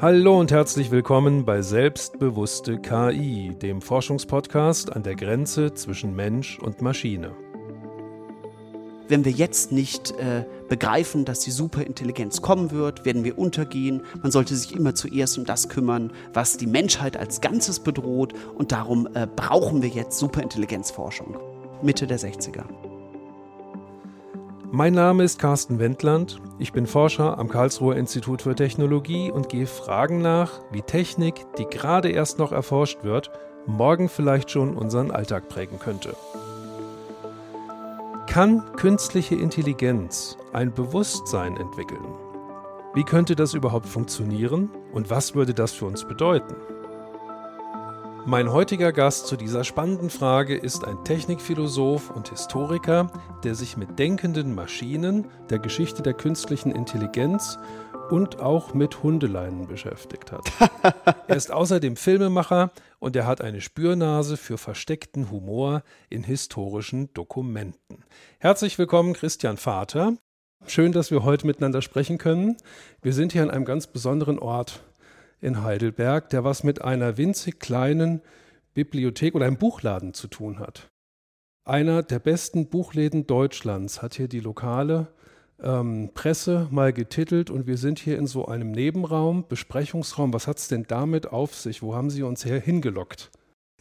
Hallo und herzlich willkommen bei Selbstbewusste KI, dem Forschungspodcast an der Grenze zwischen Mensch und Maschine. Wenn wir jetzt nicht äh, begreifen, dass die Superintelligenz kommen wird, werden wir untergehen. Man sollte sich immer zuerst um das kümmern, was die Menschheit als Ganzes bedroht. Und darum äh, brauchen wir jetzt Superintelligenzforschung. Mitte der 60er. Mein Name ist Carsten Wendland. Ich bin Forscher am Karlsruher Institut für Technologie und gehe Fragen nach, wie Technik, die gerade erst noch erforscht wird, morgen vielleicht schon unseren Alltag prägen könnte. Kann künstliche Intelligenz ein Bewusstsein entwickeln? Wie könnte das überhaupt funktionieren und was würde das für uns bedeuten? Mein heutiger Gast zu dieser spannenden Frage ist ein Technikphilosoph und Historiker, der sich mit denkenden Maschinen, der Geschichte der künstlichen Intelligenz und auch mit Hundeleinen beschäftigt hat. er ist außerdem Filmemacher und er hat eine Spürnase für versteckten Humor in historischen Dokumenten. Herzlich willkommen, Christian Vater. Schön, dass wir heute miteinander sprechen können. Wir sind hier an einem ganz besonderen Ort in Heidelberg, der was mit einer winzig kleinen Bibliothek oder einem Buchladen zu tun hat. Einer der besten Buchläden Deutschlands hat hier die lokale ähm, Presse mal getitelt und wir sind hier in so einem Nebenraum, Besprechungsraum. Was hat es denn damit auf sich? Wo haben Sie uns her hingelockt?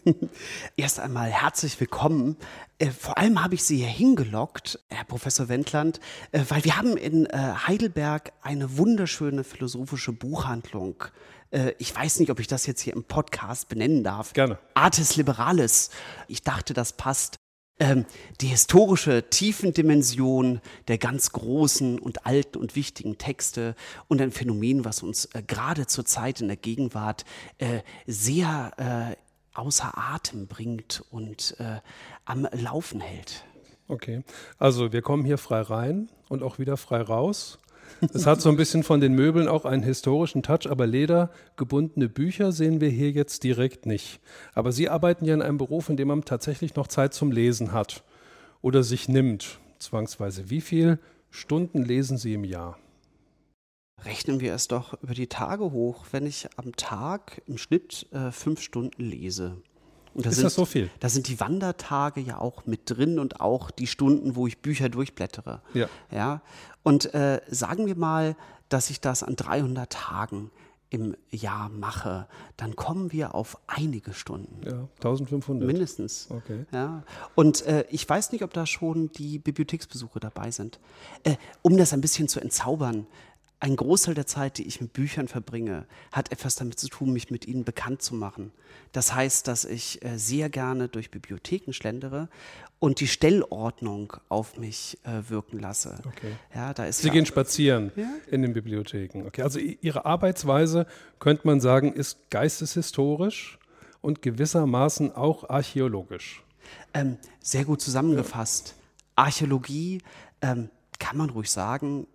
Erst einmal herzlich willkommen. Äh, vor allem habe ich Sie hier hingelockt, Herr Professor Wendland, äh, weil wir haben in äh, Heidelberg eine wunderschöne philosophische Buchhandlung. Äh, ich weiß nicht, ob ich das jetzt hier im Podcast benennen darf. Gerne. Artis Liberalis. Ich dachte, das passt. Ähm, die historische Tiefendimension der ganz großen und alten und wichtigen Texte und ein Phänomen, was uns äh, gerade zur Zeit in der Gegenwart äh, sehr äh, außer Atem bringt und äh, am Laufen hält. Okay, also wir kommen hier frei rein und auch wieder frei raus. Es hat so ein bisschen von den Möbeln auch einen historischen Touch, aber ledergebundene Bücher sehen wir hier jetzt direkt nicht. Aber Sie arbeiten ja in einem Beruf, in dem man tatsächlich noch Zeit zum Lesen hat oder sich nimmt, zwangsweise. Wie viele Stunden lesen Sie im Jahr? Rechnen wir es doch über die Tage hoch, wenn ich am Tag im Schnitt äh, fünf Stunden lese. Und da ist sind, das so viel? Da sind die Wandertage ja auch mit drin und auch die Stunden, wo ich Bücher durchblättere. Ja. ja? Und äh, sagen wir mal, dass ich das an 300 Tagen im Jahr mache, dann kommen wir auf einige Stunden. Ja, 1500. Mindestens. Okay. Ja. Und äh, ich weiß nicht, ob da schon die Bibliotheksbesuche dabei sind. Äh, um das ein bisschen zu entzaubern, ein Großteil der Zeit, die ich mit Büchern verbringe, hat etwas damit zu tun, mich mit ihnen bekannt zu machen. Das heißt, dass ich äh, sehr gerne durch Bibliotheken schlendere und die Stellordnung auf mich äh, wirken lasse. Okay. Ja, da ist Sie gehen spazieren ja? in den Bibliotheken. Okay, also Ihre Arbeitsweise, könnte man sagen, ist geisteshistorisch und gewissermaßen auch archäologisch. Ähm, sehr gut zusammengefasst. Ja. Archäologie ähm, kann man ruhig sagen,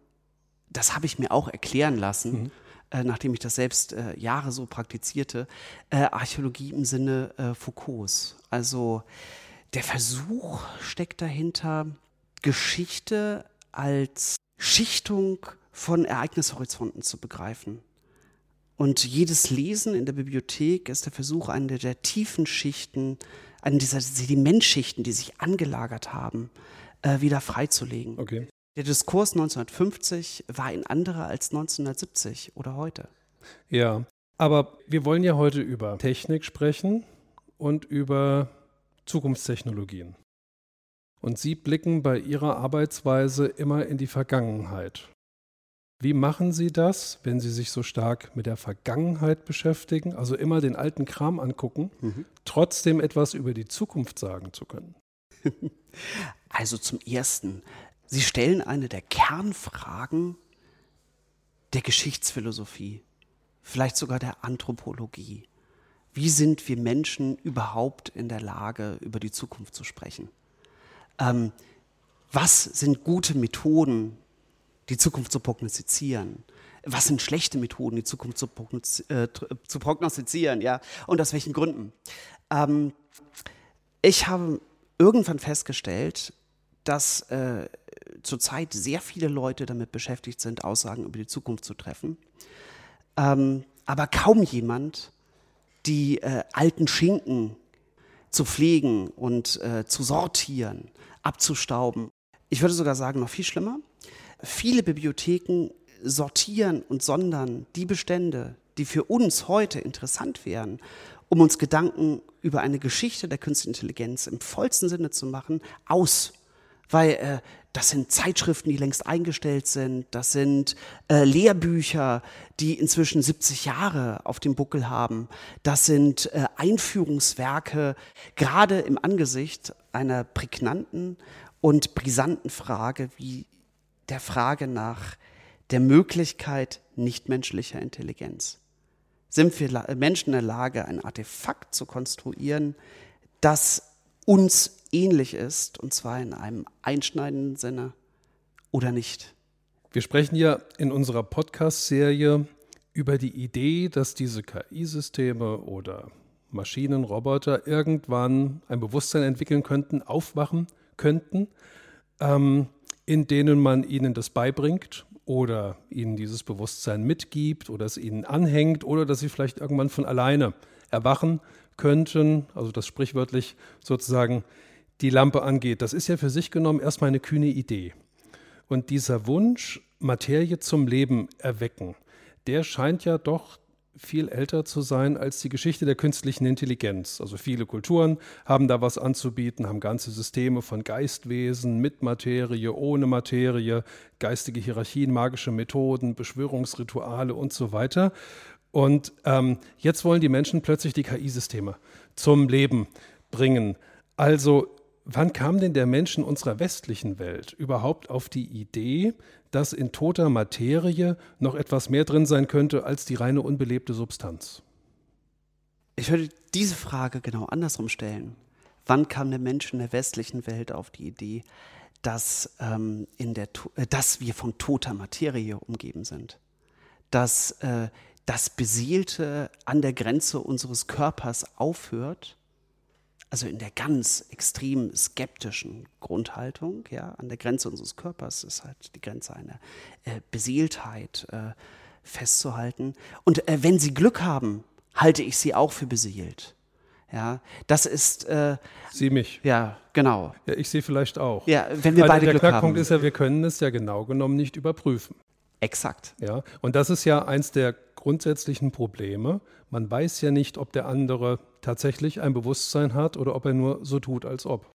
das habe ich mir auch erklären lassen, mhm. äh, nachdem ich das selbst äh, Jahre so praktizierte, äh, Archäologie im Sinne äh, Foucaults. Also der Versuch steckt dahinter, Geschichte als Schichtung von Ereignishorizonten zu begreifen. Und jedes Lesen in der Bibliothek ist der Versuch, eine der tiefen Schichten, eine dieser Sedimentschichten, die sich angelagert haben, äh, wieder freizulegen. Okay. Der Diskurs 1950 war ein anderer als 1970 oder heute. Ja, aber wir wollen ja heute über Technik sprechen und über Zukunftstechnologien. Und Sie blicken bei Ihrer Arbeitsweise immer in die Vergangenheit. Wie machen Sie das, wenn Sie sich so stark mit der Vergangenheit beschäftigen, also immer den alten Kram angucken, mhm. trotzdem etwas über die Zukunft sagen zu können? Also zum Ersten, Sie stellen eine der Kernfragen der Geschichtsphilosophie, vielleicht sogar der Anthropologie. Wie sind wir Menschen überhaupt in der Lage, über die Zukunft zu sprechen? Ähm, was sind gute Methoden, die Zukunft zu prognostizieren? Was sind schlechte Methoden, die Zukunft zu, prognostiz äh, zu prognostizieren? Ja? Und aus welchen Gründen? Ähm, ich habe irgendwann festgestellt, dass äh, zurzeit sehr viele Leute damit beschäftigt sind, Aussagen über die Zukunft zu treffen. Ähm, aber kaum jemand die äh, alten Schinken zu pflegen und äh, zu sortieren, abzustauben. Ich würde sogar sagen, noch viel schlimmer. Viele Bibliotheken sortieren und sondern die Bestände, die für uns heute interessant wären, um uns Gedanken über eine Geschichte der künstlichen Intelligenz im vollsten Sinne zu machen, aus. Weil äh, das sind Zeitschriften, die längst eingestellt sind, das sind äh, Lehrbücher, die inzwischen 70 Jahre auf dem Buckel haben, das sind äh, Einführungswerke, gerade im Angesicht einer prägnanten und brisanten Frage wie der Frage nach der Möglichkeit nichtmenschlicher Intelligenz. Sind wir Menschen in der Lage, ein Artefakt zu konstruieren, das uns ähnlich ist, und zwar in einem einschneidenden Sinne oder nicht? Wir sprechen ja in unserer Podcast-Serie über die Idee, dass diese KI-Systeme oder Maschinen, Roboter irgendwann ein Bewusstsein entwickeln könnten, aufwachen könnten, ähm, in denen man ihnen das beibringt oder ihnen dieses Bewusstsein mitgibt oder es ihnen anhängt oder dass sie vielleicht irgendwann von alleine erwachen könnten, also das sprichwörtlich sozusagen die Lampe angeht. Das ist ja für sich genommen erstmal eine kühne Idee. Und dieser Wunsch, Materie zum Leben erwecken, der scheint ja doch viel älter zu sein als die Geschichte der künstlichen Intelligenz. Also viele Kulturen haben da was anzubieten, haben ganze Systeme von Geistwesen mit Materie, ohne Materie, geistige Hierarchien, magische Methoden, Beschwörungsrituale und so weiter. Und ähm, jetzt wollen die Menschen plötzlich die KI-Systeme zum Leben bringen. Also wann kam denn der Mensch in unserer westlichen Welt überhaupt auf die Idee, dass in toter Materie noch etwas mehr drin sein könnte als die reine unbelebte Substanz? Ich würde diese Frage genau andersrum stellen. Wann kam der Mensch in der westlichen Welt auf die Idee, dass, ähm, in der, äh, dass wir von toter Materie umgeben sind? Dass äh, das Beseelte an der Grenze unseres Körpers aufhört also in der ganz extrem skeptischen Grundhaltung, ja, an der Grenze unseres Körpers ist halt die Grenze einer äh, Beseeltheit äh, festzuhalten. Und äh, wenn Sie Glück haben, halte ich Sie auch für beseelt. Ja, das ist. Äh, Sie mich. Ja, genau. Ja, ich sehe vielleicht auch. Ja, wenn wir Weil beide der Glück Knackpunkt haben. ist ja, wir können es ja genau genommen nicht überprüfen. Exakt. Ja, und das ist ja eins der grundsätzlichen Probleme. Man weiß ja nicht, ob der andere tatsächlich ein Bewusstsein hat oder ob er nur so tut, als ob.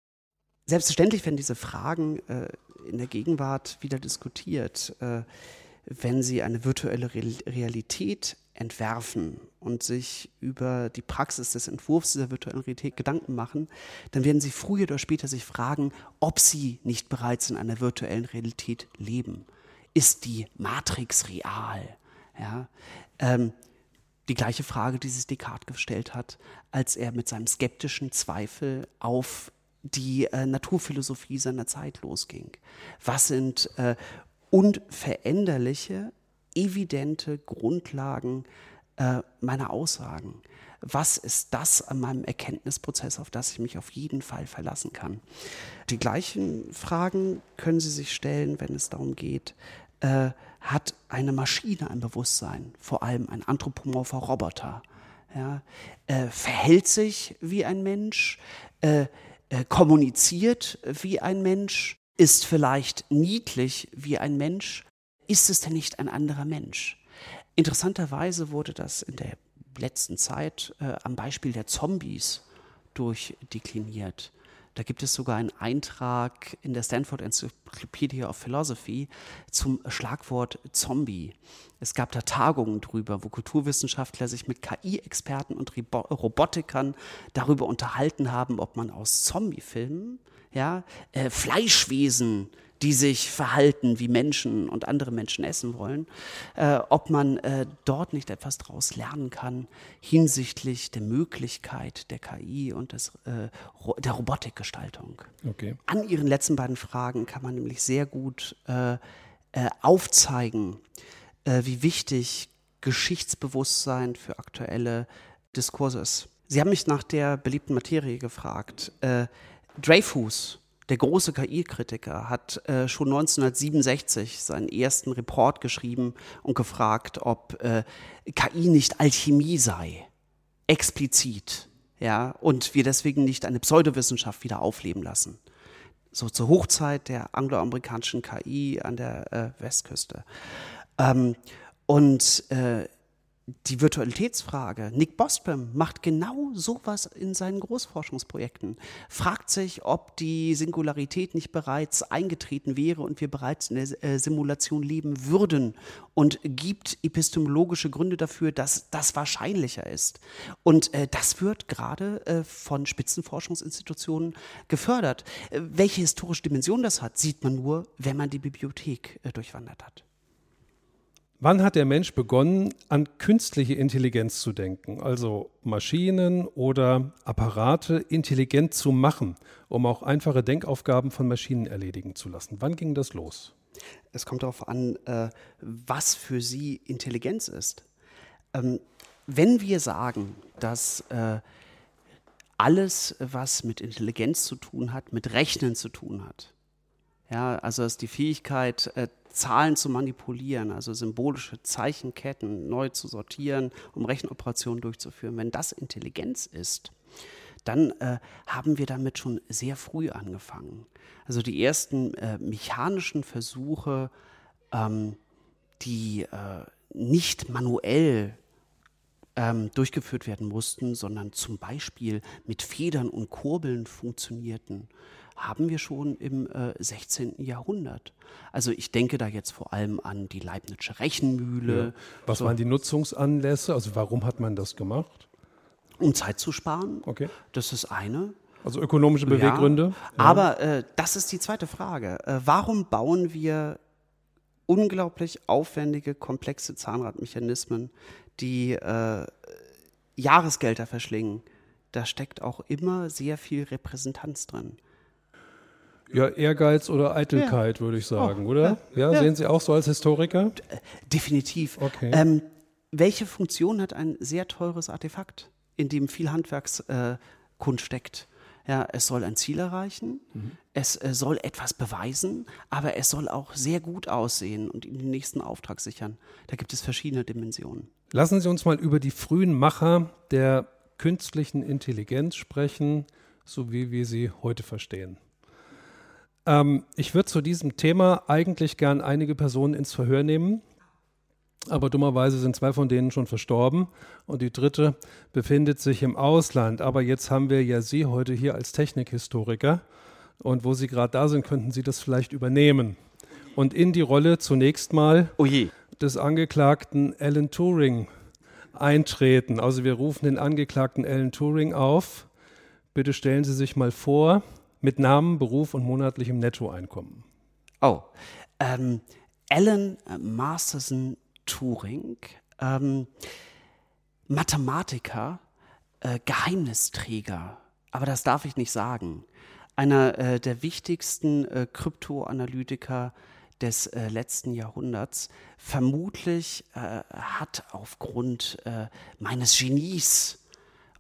Selbstverständlich werden diese Fragen äh, in der Gegenwart wieder diskutiert. Äh, wenn Sie eine virtuelle Re Realität entwerfen und sich über die Praxis des Entwurfs dieser virtuellen Realität Gedanken machen, dann werden Sie früher oder später sich fragen, ob Sie nicht bereits in einer virtuellen Realität leben. Ist die Matrix real? Ja, ähm, die gleiche Frage, die sich Descartes gestellt hat, als er mit seinem skeptischen Zweifel auf die äh, Naturphilosophie seiner Zeit losging. Was sind äh, unveränderliche, evidente Grundlagen äh, meiner Aussagen? Was ist das an meinem Erkenntnisprozess, auf das ich mich auf jeden Fall verlassen kann? Die gleichen Fragen können Sie sich stellen, wenn es darum geht, äh, hat eine Maschine ein Bewusstsein, vor allem ein anthropomorpher Roboter. Ja, äh, verhält sich wie ein Mensch, äh, äh, kommuniziert wie ein Mensch, ist vielleicht niedlich wie ein Mensch. Ist es denn nicht ein anderer Mensch? Interessanterweise wurde das in der letzten Zeit äh, am Beispiel der Zombies durchdekliniert. Da gibt es sogar einen Eintrag in der Stanford Encyclopedia of Philosophy zum Schlagwort Zombie. Es gab da Tagungen drüber, wo Kulturwissenschaftler sich mit KI-Experten und Robotikern darüber unterhalten haben, ob man aus Zombie-Filmen ja, äh, Fleischwesen die sich verhalten wie Menschen und andere Menschen essen wollen, äh, ob man äh, dort nicht etwas daraus lernen kann hinsichtlich der Möglichkeit der KI und des, äh, der Robotikgestaltung. Okay. An Ihren letzten beiden Fragen kann man nämlich sehr gut äh, äh, aufzeigen, äh, wie wichtig Geschichtsbewusstsein für aktuelle Diskurse ist. Sie haben mich nach der beliebten Materie gefragt. Dreyfus der große KI-Kritiker, hat äh, schon 1967 seinen ersten Report geschrieben und gefragt, ob äh, KI nicht Alchemie sei, explizit, ja, und wir deswegen nicht eine Pseudowissenschaft wieder aufleben lassen. So zur Hochzeit der angloamerikanischen KI an der äh, Westküste. Ähm, und äh, die Virtualitätsfrage. Nick Bostrom macht genau sowas in seinen Großforschungsprojekten. Fragt sich, ob die Singularität nicht bereits eingetreten wäre und wir bereits in der äh, Simulation leben würden und gibt epistemologische Gründe dafür, dass das wahrscheinlicher ist. Und äh, das wird gerade äh, von Spitzenforschungsinstitutionen gefördert. Äh, welche historische Dimension das hat, sieht man nur, wenn man die Bibliothek äh, durchwandert hat. Wann hat der Mensch begonnen, an künstliche Intelligenz zu denken, also Maschinen oder Apparate intelligent zu machen, um auch einfache Denkaufgaben von Maschinen erledigen zu lassen? Wann ging das los? Es kommt darauf an, äh, was für Sie Intelligenz ist. Ähm, wenn wir sagen, dass äh, alles, was mit Intelligenz zu tun hat, mit Rechnen zu tun hat, ja, also ist die Fähigkeit, äh, Zahlen zu manipulieren, also symbolische Zeichenketten neu zu sortieren, um Rechenoperationen durchzuführen. Wenn das Intelligenz ist, dann äh, haben wir damit schon sehr früh angefangen. Also die ersten äh, mechanischen Versuche, ähm, die äh, nicht manuell ähm, durchgeführt werden mussten, sondern zum Beispiel mit Federn und Kurbeln funktionierten, haben wir schon im äh, 16. Jahrhundert. Also ich denke da jetzt vor allem an die Leibnizsche Rechenmühle. Ja. Was so. waren die Nutzungsanlässe? Also warum hat man das gemacht? Um Zeit zu sparen. Okay. Das ist eine. Also ökonomische Beweggründe. Ja. Aber äh, das ist die zweite Frage. Äh, warum bauen wir unglaublich aufwendige, komplexe Zahnradmechanismen, die äh, Jahresgelder verschlingen? Da steckt auch immer sehr viel Repräsentanz drin. Ja, Ehrgeiz oder Eitelkeit, würde ich sagen, oh, oder? Ja, ja, sehen Sie auch so als Historiker? Äh, definitiv. Okay. Ähm, welche Funktion hat ein sehr teures Artefakt, in dem viel Handwerkskunst äh, steckt? Ja, es soll ein Ziel erreichen, mhm. es äh, soll etwas beweisen, aber es soll auch sehr gut aussehen und Ihnen den nächsten Auftrag sichern. Da gibt es verschiedene Dimensionen. Lassen Sie uns mal über die frühen Macher der künstlichen Intelligenz sprechen, so wie wir sie heute verstehen. Ähm, ich würde zu diesem Thema eigentlich gern einige Personen ins Verhör nehmen, aber dummerweise sind zwei von denen schon verstorben und die dritte befindet sich im Ausland. Aber jetzt haben wir ja Sie heute hier als Technikhistoriker und wo Sie gerade da sind, könnten Sie das vielleicht übernehmen und in die Rolle zunächst mal oh des Angeklagten Alan Turing eintreten. Also wir rufen den Angeklagten Alan Turing auf. Bitte stellen Sie sich mal vor mit Namen, Beruf und monatlichem Nettoeinkommen. Oh, ähm, Alan Masterson Turing, ähm, Mathematiker, äh, Geheimnisträger, aber das darf ich nicht sagen. Einer äh, der wichtigsten äh, Kryptoanalytiker des äh, letzten Jahrhunderts. Vermutlich äh, hat aufgrund äh, meines Genies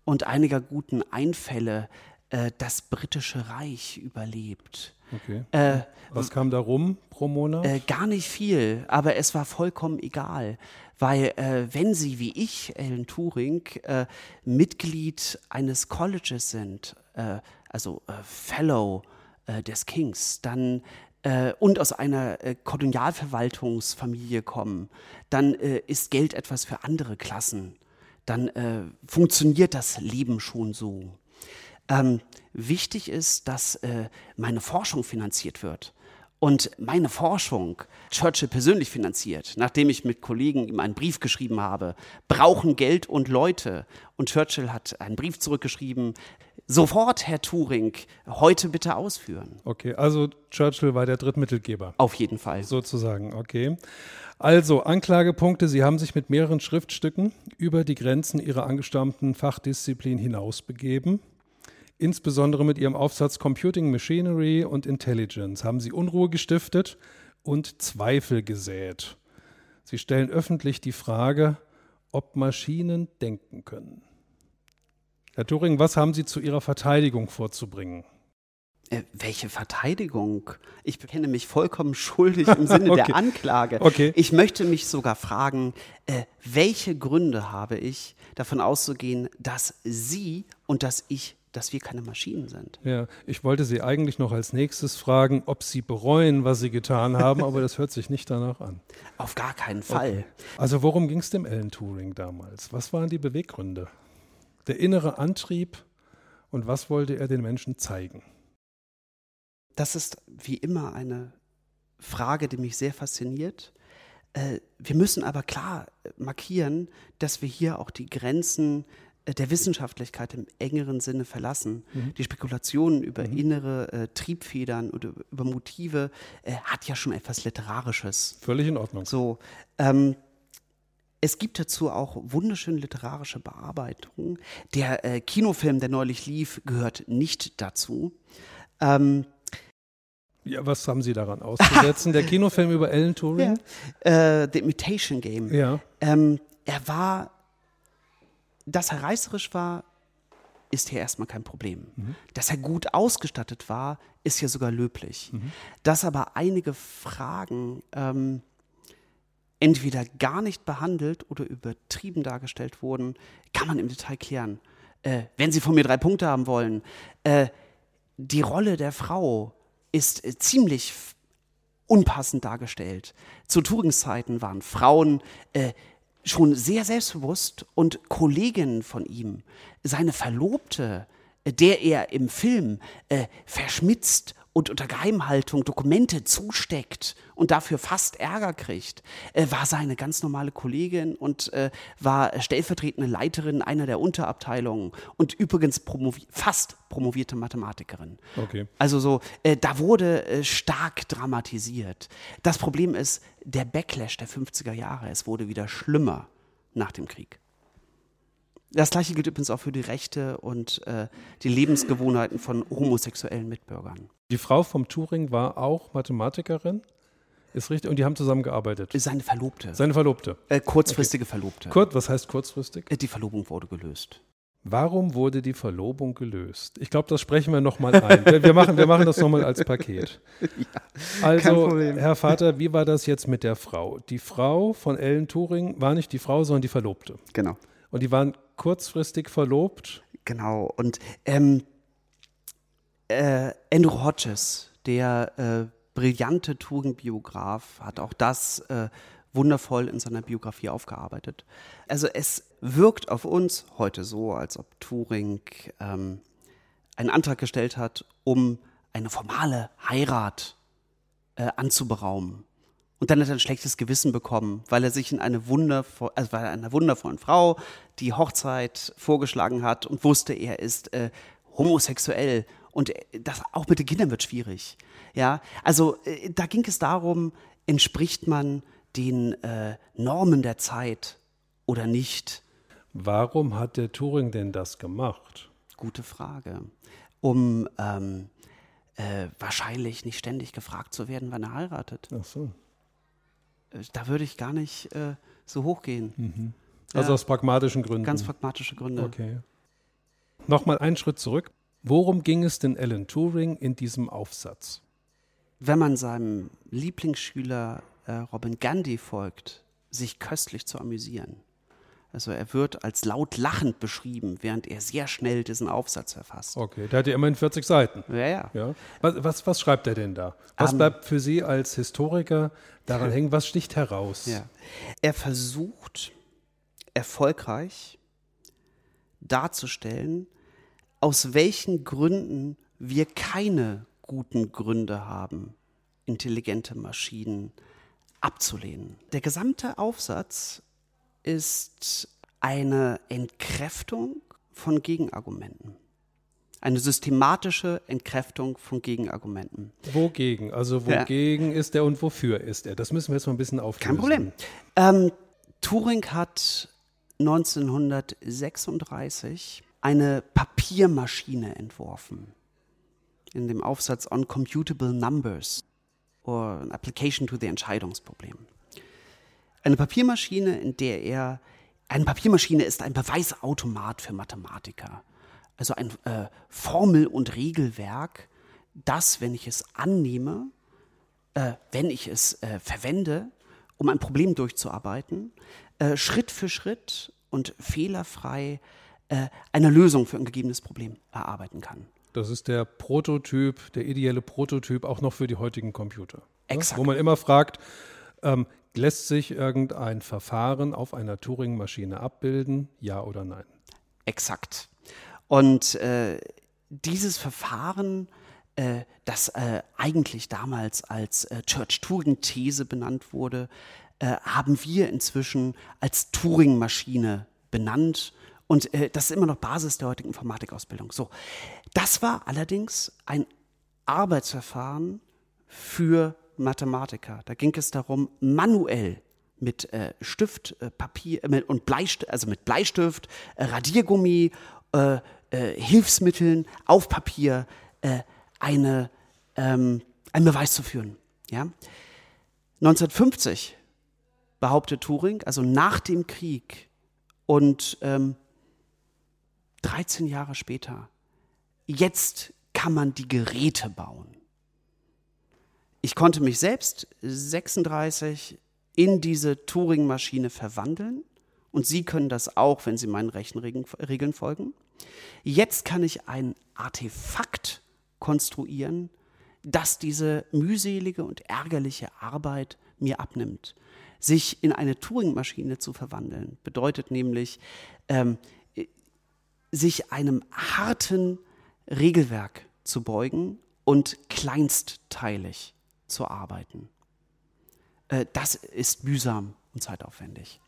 und einiger guten Einfälle äh, das britische Reich überlebt. Okay. Äh, Was kam da rum pro Monat? Äh, gar nicht viel, aber es war vollkommen egal. Weil äh, wenn Sie wie ich, Alan Turing, äh, Mitglied eines Colleges sind, äh, also Fellow des Kings, dann und aus einer Kolonialverwaltungsfamilie kommen, dann ist Geld etwas für andere Klassen. Dann funktioniert das Leben schon so. Ähm, wichtig ist, dass äh, meine Forschung finanziert wird. Und meine Forschung, Churchill persönlich finanziert, nachdem ich mit Kollegen ihm einen Brief geschrieben habe, brauchen Geld und Leute. Und Churchill hat einen Brief zurückgeschrieben, sofort, Herr Turing, heute bitte ausführen. Okay, also Churchill war der Drittmittelgeber. Auf jeden Fall. Sozusagen, okay. Also, Anklagepunkte, Sie haben sich mit mehreren Schriftstücken über die Grenzen Ihrer angestammten Fachdisziplin hinausbegeben. Insbesondere mit ihrem Aufsatz Computing Machinery und Intelligence haben sie Unruhe gestiftet und Zweifel gesät. Sie stellen öffentlich die Frage, ob Maschinen denken können. Herr Turing, was haben Sie zu Ihrer Verteidigung vorzubringen? Äh, welche Verteidigung? Ich bekenne mich vollkommen schuldig im Sinne okay. der Anklage. Okay. Ich möchte mich sogar fragen, äh, welche Gründe habe ich, davon auszugehen, dass Sie und dass ich, dass wir keine Maschinen sind? Ja, ich wollte Sie eigentlich noch als nächstes fragen, ob Sie bereuen, was Sie getan haben, aber das hört sich nicht danach an. Auf gar keinen Fall. Okay. Also worum ging es dem Alan Turing damals? Was waren die Beweggründe? Der innere Antrieb und was wollte er den Menschen zeigen? das ist wie immer eine Frage, die mich sehr fasziniert. Äh, wir müssen aber klar markieren, dass wir hier auch die Grenzen äh, der Wissenschaftlichkeit im engeren Sinne verlassen. Mhm. Die Spekulationen über mhm. innere äh, Triebfedern oder über Motive äh, hat ja schon etwas Literarisches. Völlig in Ordnung. So, ähm, es gibt dazu auch wunderschöne literarische Bearbeitungen. Der äh, Kinofilm, der neulich lief, gehört nicht dazu. Ähm, ja, was haben Sie daran auszusetzen? Der Kinofilm über Alan Turing? Ja. Uh, The Imitation Game. Ja. Ähm, er war, dass er reißerisch war, ist hier erstmal kein Problem. Mhm. Dass er gut ausgestattet war, ist ja sogar löblich. Mhm. Dass aber einige Fragen ähm, entweder gar nicht behandelt oder übertrieben dargestellt wurden, kann man im Detail klären. Äh, wenn Sie von mir drei Punkte haben wollen, äh, die Rolle der Frau ist äh, ziemlich unpassend dargestellt. Zu Turings Zeiten waren Frauen äh, schon sehr selbstbewusst und Kolleginnen von ihm, seine Verlobte, der er im Film äh, verschmitzt und unter Geheimhaltung Dokumente zusteckt und dafür fast Ärger kriegt, äh, war seine ganz normale Kollegin und äh, war stellvertretende Leiterin einer der Unterabteilungen und übrigens promovi fast promovierte Mathematikerin. Okay. Also so, äh, da wurde äh, stark dramatisiert. Das Problem ist der Backlash der 50er Jahre. Es wurde wieder schlimmer nach dem Krieg. Das gleiche gilt übrigens auch für die Rechte und äh, die Lebensgewohnheiten von homosexuellen Mitbürgern. Die Frau vom Turing war auch Mathematikerin? Ist richtig. Und die haben zusammengearbeitet. Seine Verlobte. Seine Verlobte. Äh, kurzfristige okay. Verlobte. Kurt, was heißt kurzfristig? Äh, die Verlobung wurde gelöst. Warum wurde die Verlobung gelöst? Ich glaube, das sprechen wir nochmal ein. wir, machen, wir machen das nochmal als Paket. Ja, also, Herr Vater, wie war das jetzt mit der Frau? Die Frau von Ellen Turing war nicht die Frau, sondern die Verlobte. Genau. Und die waren kurzfristig verlobt. Genau. Und ähm, äh, Andrew Hodges, der äh, brillante Turing-Biograf, hat auch das äh, wundervoll in seiner Biografie aufgearbeitet. Also es wirkt auf uns heute so, als ob Turing ähm, einen Antrag gestellt hat, um eine formale Heirat äh, anzuberaumen. Und dann hat er ein schlechtes Gewissen bekommen, weil er sich in eine, wundervoll, also weil einer wundervollen Frau die Hochzeit vorgeschlagen hat und wusste, er ist äh, homosexuell. Und äh, das auch mit den Kindern wird schwierig. Ja, also äh, da ging es darum, entspricht man den äh, Normen der Zeit oder nicht? Warum hat der Turing denn das gemacht? Gute Frage. Um ähm, äh, wahrscheinlich nicht ständig gefragt zu werden, wann er heiratet. Ach so. Da würde ich gar nicht äh, so hochgehen. Mhm. Also ja, aus pragmatischen Gründen. Ganz pragmatische Gründe. Okay. Nochmal einen Schritt zurück. Worum ging es denn Alan Turing in diesem Aufsatz? Wenn man seinem Lieblingsschüler äh, Robin Gandhi folgt, sich köstlich zu amüsieren. Also er wird als laut lachend beschrieben, während er sehr schnell diesen Aufsatz verfasst. Okay, der hat ja immerhin 40 Seiten. Ja, ja. ja. Was, was, was schreibt er denn da? Was um, ähm, bleibt für Sie als Historiker daran hängen? Was sticht heraus? Ja. Er versucht erfolgreich darzustellen, aus welchen Gründen wir keine guten Gründe haben, intelligente Maschinen abzulehnen. Der gesamte Aufsatz ist eine Entkräftung von Gegenargumenten. Eine systematische Entkräftung von Gegenargumenten. Wogegen? Also wogegen ja. ist er und wofür ist er? Das müssen wir jetzt mal ein bisschen auflösen. Kein Problem. Ähm, Turing hat 1936 eine Papiermaschine entworfen. In dem Aufsatz On Computable Numbers or an Application to the Entscheidungsproblem. Eine Papiermaschine, in der er, eine Papiermaschine ist ein Beweisautomat für Mathematiker. Also ein äh, Formel- und Regelwerk, dass, wenn ich es annehme, äh, wenn ich es äh, verwende, um ein Problem durchzuarbeiten, äh, Schritt für Schritt und fehlerfrei äh, eine Lösung für ein gegebenes Problem erarbeiten kann. Das ist der Prototyp, der ideelle Prototyp auch noch für die heutigen Computer. Ne? Exakt. Wo man immer fragt, ähm, lässt sich irgendein Verfahren auf einer Turing-Maschine abbilden, ja oder nein? Exakt. Und äh, dieses Verfahren, äh, das äh, eigentlich damals als äh, Church-Turing-These benannt wurde, äh, haben wir inzwischen als Turing-Maschine benannt. Und äh, das ist immer noch Basis der heutigen Informatikausbildung. So, das war allerdings ein Arbeitsverfahren für Mathematiker. Da ging es darum, manuell mit äh, Stift, äh, Papier äh, und Bleistift, also mit Bleistift, äh, Radiergummi, äh, äh, Hilfsmitteln auf Papier eine, ähm, einen Beweis zu führen. Ja? 1950 behauptet Turing, also nach dem Krieg und ähm, 13 Jahre später, jetzt kann man die Geräte bauen. Ich konnte mich selbst 36 in diese Turing-Maschine verwandeln und Sie können das auch, wenn Sie meinen Rechenregeln folgen. Jetzt kann ich ein Artefakt konstruieren, das diese mühselige und ärgerliche Arbeit mir abnimmt. Sich in eine Turing-Maschine zu verwandeln, bedeutet nämlich, ähm, sich einem harten Regelwerk zu beugen und kleinstteilig zu arbeiten. Äh, das ist mühsam und zeitaufwendig.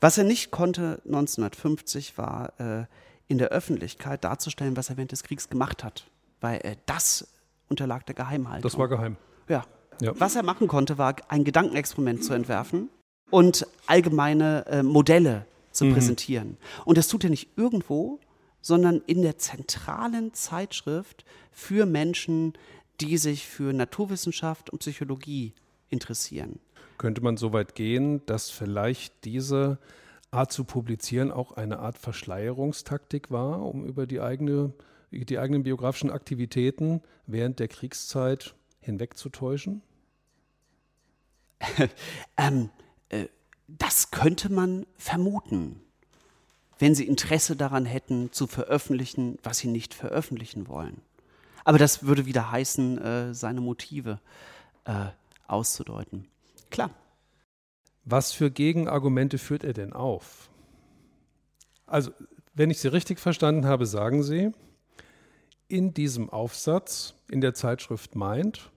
Was er nicht konnte 1950 war, äh, in der Öffentlichkeit darzustellen, was er während des Kriegs gemacht hat. Weil äh, das unterlag der Geheimhaltung. Das war geheim. Ja. ja. Was er machen konnte, war ein Gedankenexperiment zu entwerfen und allgemeine Modelle zu mhm. präsentieren. Und das tut er nicht irgendwo, sondern in der zentralen Zeitschrift für Menschen, die sich für Naturwissenschaft und Psychologie interessieren. Könnte man so weit gehen, dass vielleicht diese Art zu publizieren auch eine Art Verschleierungstaktik war, um über die, eigene, die eigenen biografischen Aktivitäten während der Kriegszeit hinwegzutäuschen? ähm, äh, das könnte man vermuten, wenn sie Interesse daran hätten, zu veröffentlichen, was sie nicht veröffentlichen wollen. Aber das würde wieder heißen, äh, seine Motive äh, auszudeuten. Klar. Was für Gegenargumente führt er denn auf? Also, wenn ich Sie richtig verstanden habe, sagen Sie, in diesem Aufsatz in der Zeitschrift Mind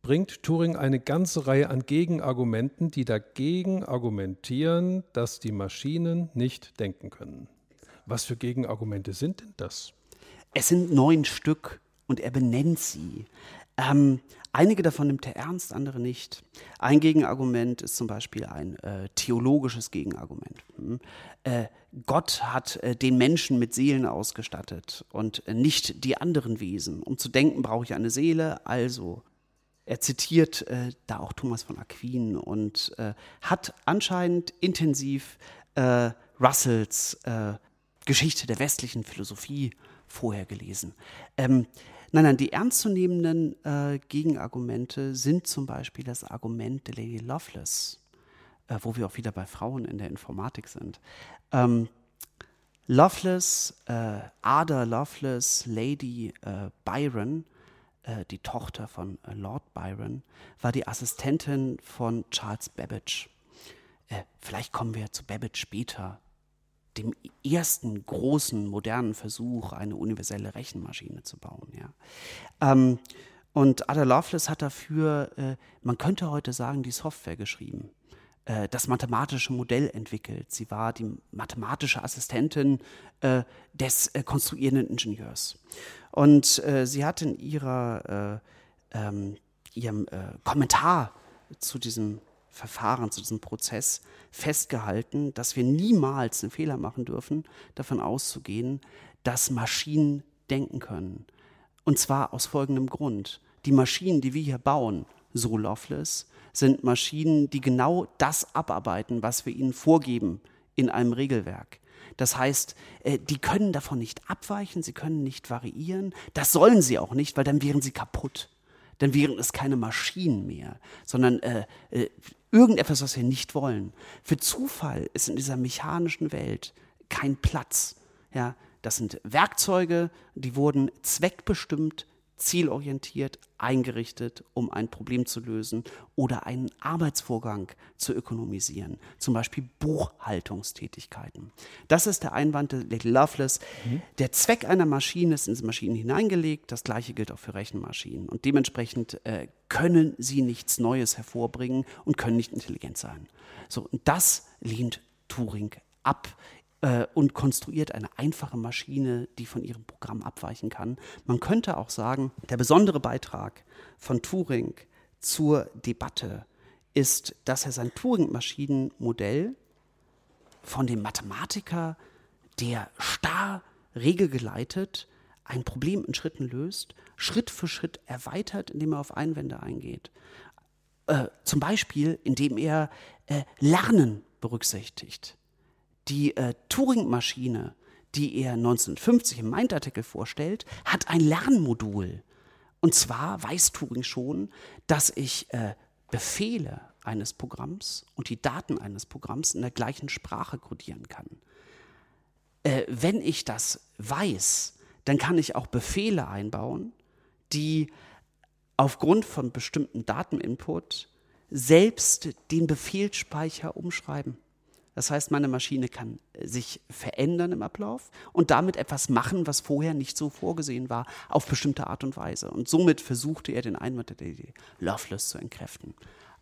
bringt Turing eine ganze Reihe an Gegenargumenten, die dagegen argumentieren, dass die Maschinen nicht denken können. Was für Gegenargumente sind denn das? Es sind neun Stück und er benennt sie. Ähm, einige davon nimmt er ernst, andere nicht. Ein Gegenargument ist zum Beispiel ein äh, theologisches Gegenargument. Hm? Äh, Gott hat äh, den Menschen mit Seelen ausgestattet und äh, nicht die anderen Wesen. Um zu denken, brauche ich eine Seele, also. Er zitiert äh, da auch Thomas von Aquin und äh, hat anscheinend intensiv Russells Geschichte der westlichen Philosophie vorher gelesen. Ähm, Nein, nein, die ernstzunehmenden äh, Gegenargumente sind zum Beispiel das Argument der Lady Loveless, äh, wo wir auch wieder bei Frauen in der Informatik sind. Ähm, Loveless, äh, Ada Loveless, Lady äh, Byron, äh, die Tochter von äh, Lord Byron, war die Assistentin von Charles Babbage. vielleicht kommen wir zu Babbage später dem ersten großen modernen Versuch, eine universelle Rechenmaschine zu bauen. Ja. Ähm, und Ada Lovelace hat dafür, äh, man könnte heute sagen, die Software geschrieben, äh, das mathematische Modell entwickelt. Sie war die mathematische Assistentin äh, des äh, konstruierenden Ingenieurs. Und äh, sie hat in ihrer, äh, ähm, ihrem Kommentar zu diesem Verfahren, zu diesem Prozess festgehalten, dass wir niemals einen Fehler machen dürfen, davon auszugehen, dass Maschinen denken können. Und zwar aus folgendem Grund. Die Maschinen, die wir hier bauen, so Loveless, sind Maschinen, die genau das abarbeiten, was wir ihnen vorgeben in einem Regelwerk. Das heißt, äh, die können davon nicht abweichen, sie können nicht variieren. Das sollen sie auch nicht, weil dann wären sie kaputt. Dann wären es keine Maschinen mehr, sondern äh, äh, irgendetwas, was wir nicht wollen. Für Zufall ist in dieser mechanischen Welt kein Platz. Ja, das sind Werkzeuge, die wurden zweckbestimmt zielorientiert eingerichtet, um ein Problem zu lösen oder einen Arbeitsvorgang zu ökonomisieren, zum Beispiel Buchhaltungstätigkeiten. Das ist der Einwand der Little Loveless. Mhm. Der Zweck einer Maschine ist in Maschinen hineingelegt, das gleiche gilt auch für Rechenmaschinen und dementsprechend äh, können sie nichts Neues hervorbringen und können nicht intelligent sein. So, und das lehnt Turing ab äh, und konstruiert eine einfache Maschine, die von ihrem Programm abweichen kann. Man könnte auch sagen, der besondere Beitrag von Turing zur Debatte ist, dass er sein Turing-Maschinenmodell von dem Mathematiker, der starr regelgeleitet ein Problem in Schritten löst, Schritt für Schritt erweitert, indem er auf Einwände eingeht. Äh, zum Beispiel, indem er äh, Lernen berücksichtigt die äh, Turing-Maschine, die er 1950 im Mind-Artikel vorstellt, hat ein Lernmodul. Und zwar weiß Turing schon, dass ich äh, Befehle eines Programms und die Daten eines Programms in der gleichen Sprache codieren kann. Äh, wenn ich das weiß, dann kann ich auch Befehle einbauen, die aufgrund von bestimmten Dateninput selbst den Befehlsspeicher umschreiben. Das heißt, meine Maschine kann äh, sich verändern im Ablauf und damit etwas machen, was vorher nicht so vorgesehen war, auf bestimmte Art und Weise. Und somit versuchte er den Einwand der Idee Loveless zu entkräften.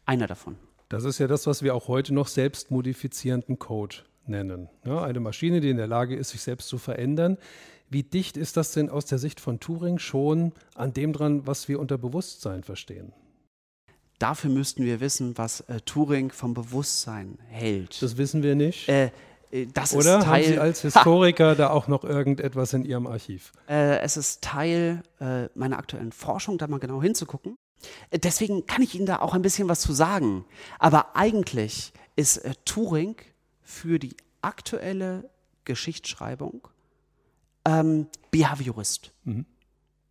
Einer davon. Das ist ja das, was wir auch heute noch selbstmodifizierenden Code nennen. Ja, eine Maschine, die in der Lage ist, sich selbst zu verändern. Wie dicht ist das denn aus der Sicht von Turing schon an dem dran, was wir unter Bewusstsein verstehen? Dafür müssten wir wissen, was äh, Turing vom Bewusstsein hält. Das wissen wir nicht. Äh, äh das Oder ist Teil, haben Sie als Historiker ha. da auch noch irgendetwas in Ihrem Archiv? Äh, es ist Teil äh, meiner aktuellen Forschung, da mal genau hinzugucken. Äh, deswegen kann ich Ihnen da auch ein bisschen was zu sagen. Aber eigentlich ist Turing für die aktuelle Geschichtsschreibung ähm, Behaviorist. Mhm.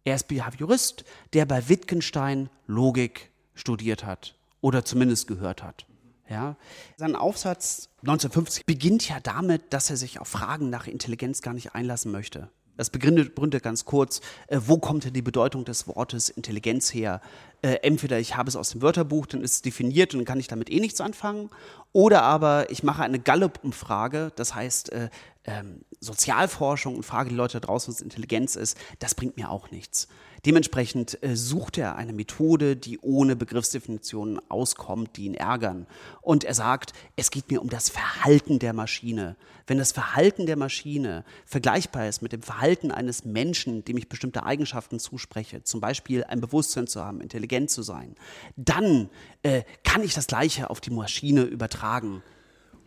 Er ist Behaviorist, der bei Wittgenstein Logik studiert hat oder zumindest gehört hat. Ja. Sein Aufsatz 1950 beginnt ja damit, dass er sich auf Fragen nach Intelligenz gar nicht einlassen möchte. Das begründet, ganz kurz, äh, wo kommt denn die Bedeutung des Wortes Intelligenz her? Äh, entweder ich habe es aus dem Wörterbuch, dann ist es definiert und dann kann ich damit eh nichts anfangen. Oder aber ich mache eine Gallup-Umfrage, das heißt äh, ähm, Sozialforschung und frage die Leute draußen, was Intelligenz ist. Das bringt mir auch nichts. Dementsprechend äh, sucht er eine Methode, die ohne Begriffsdefinitionen auskommt, die ihn ärgern. Und er sagt, es geht mir um das Verhalten der Maschine. Wenn das Verhalten der Maschine vergleichbar ist mit dem Verhalten eines Menschen, dem ich bestimmte Eigenschaften zuspreche, zum Beispiel ein Bewusstsein zu haben, intelligent zu sein, dann äh, kann ich das Gleiche auf die Maschine übertragen.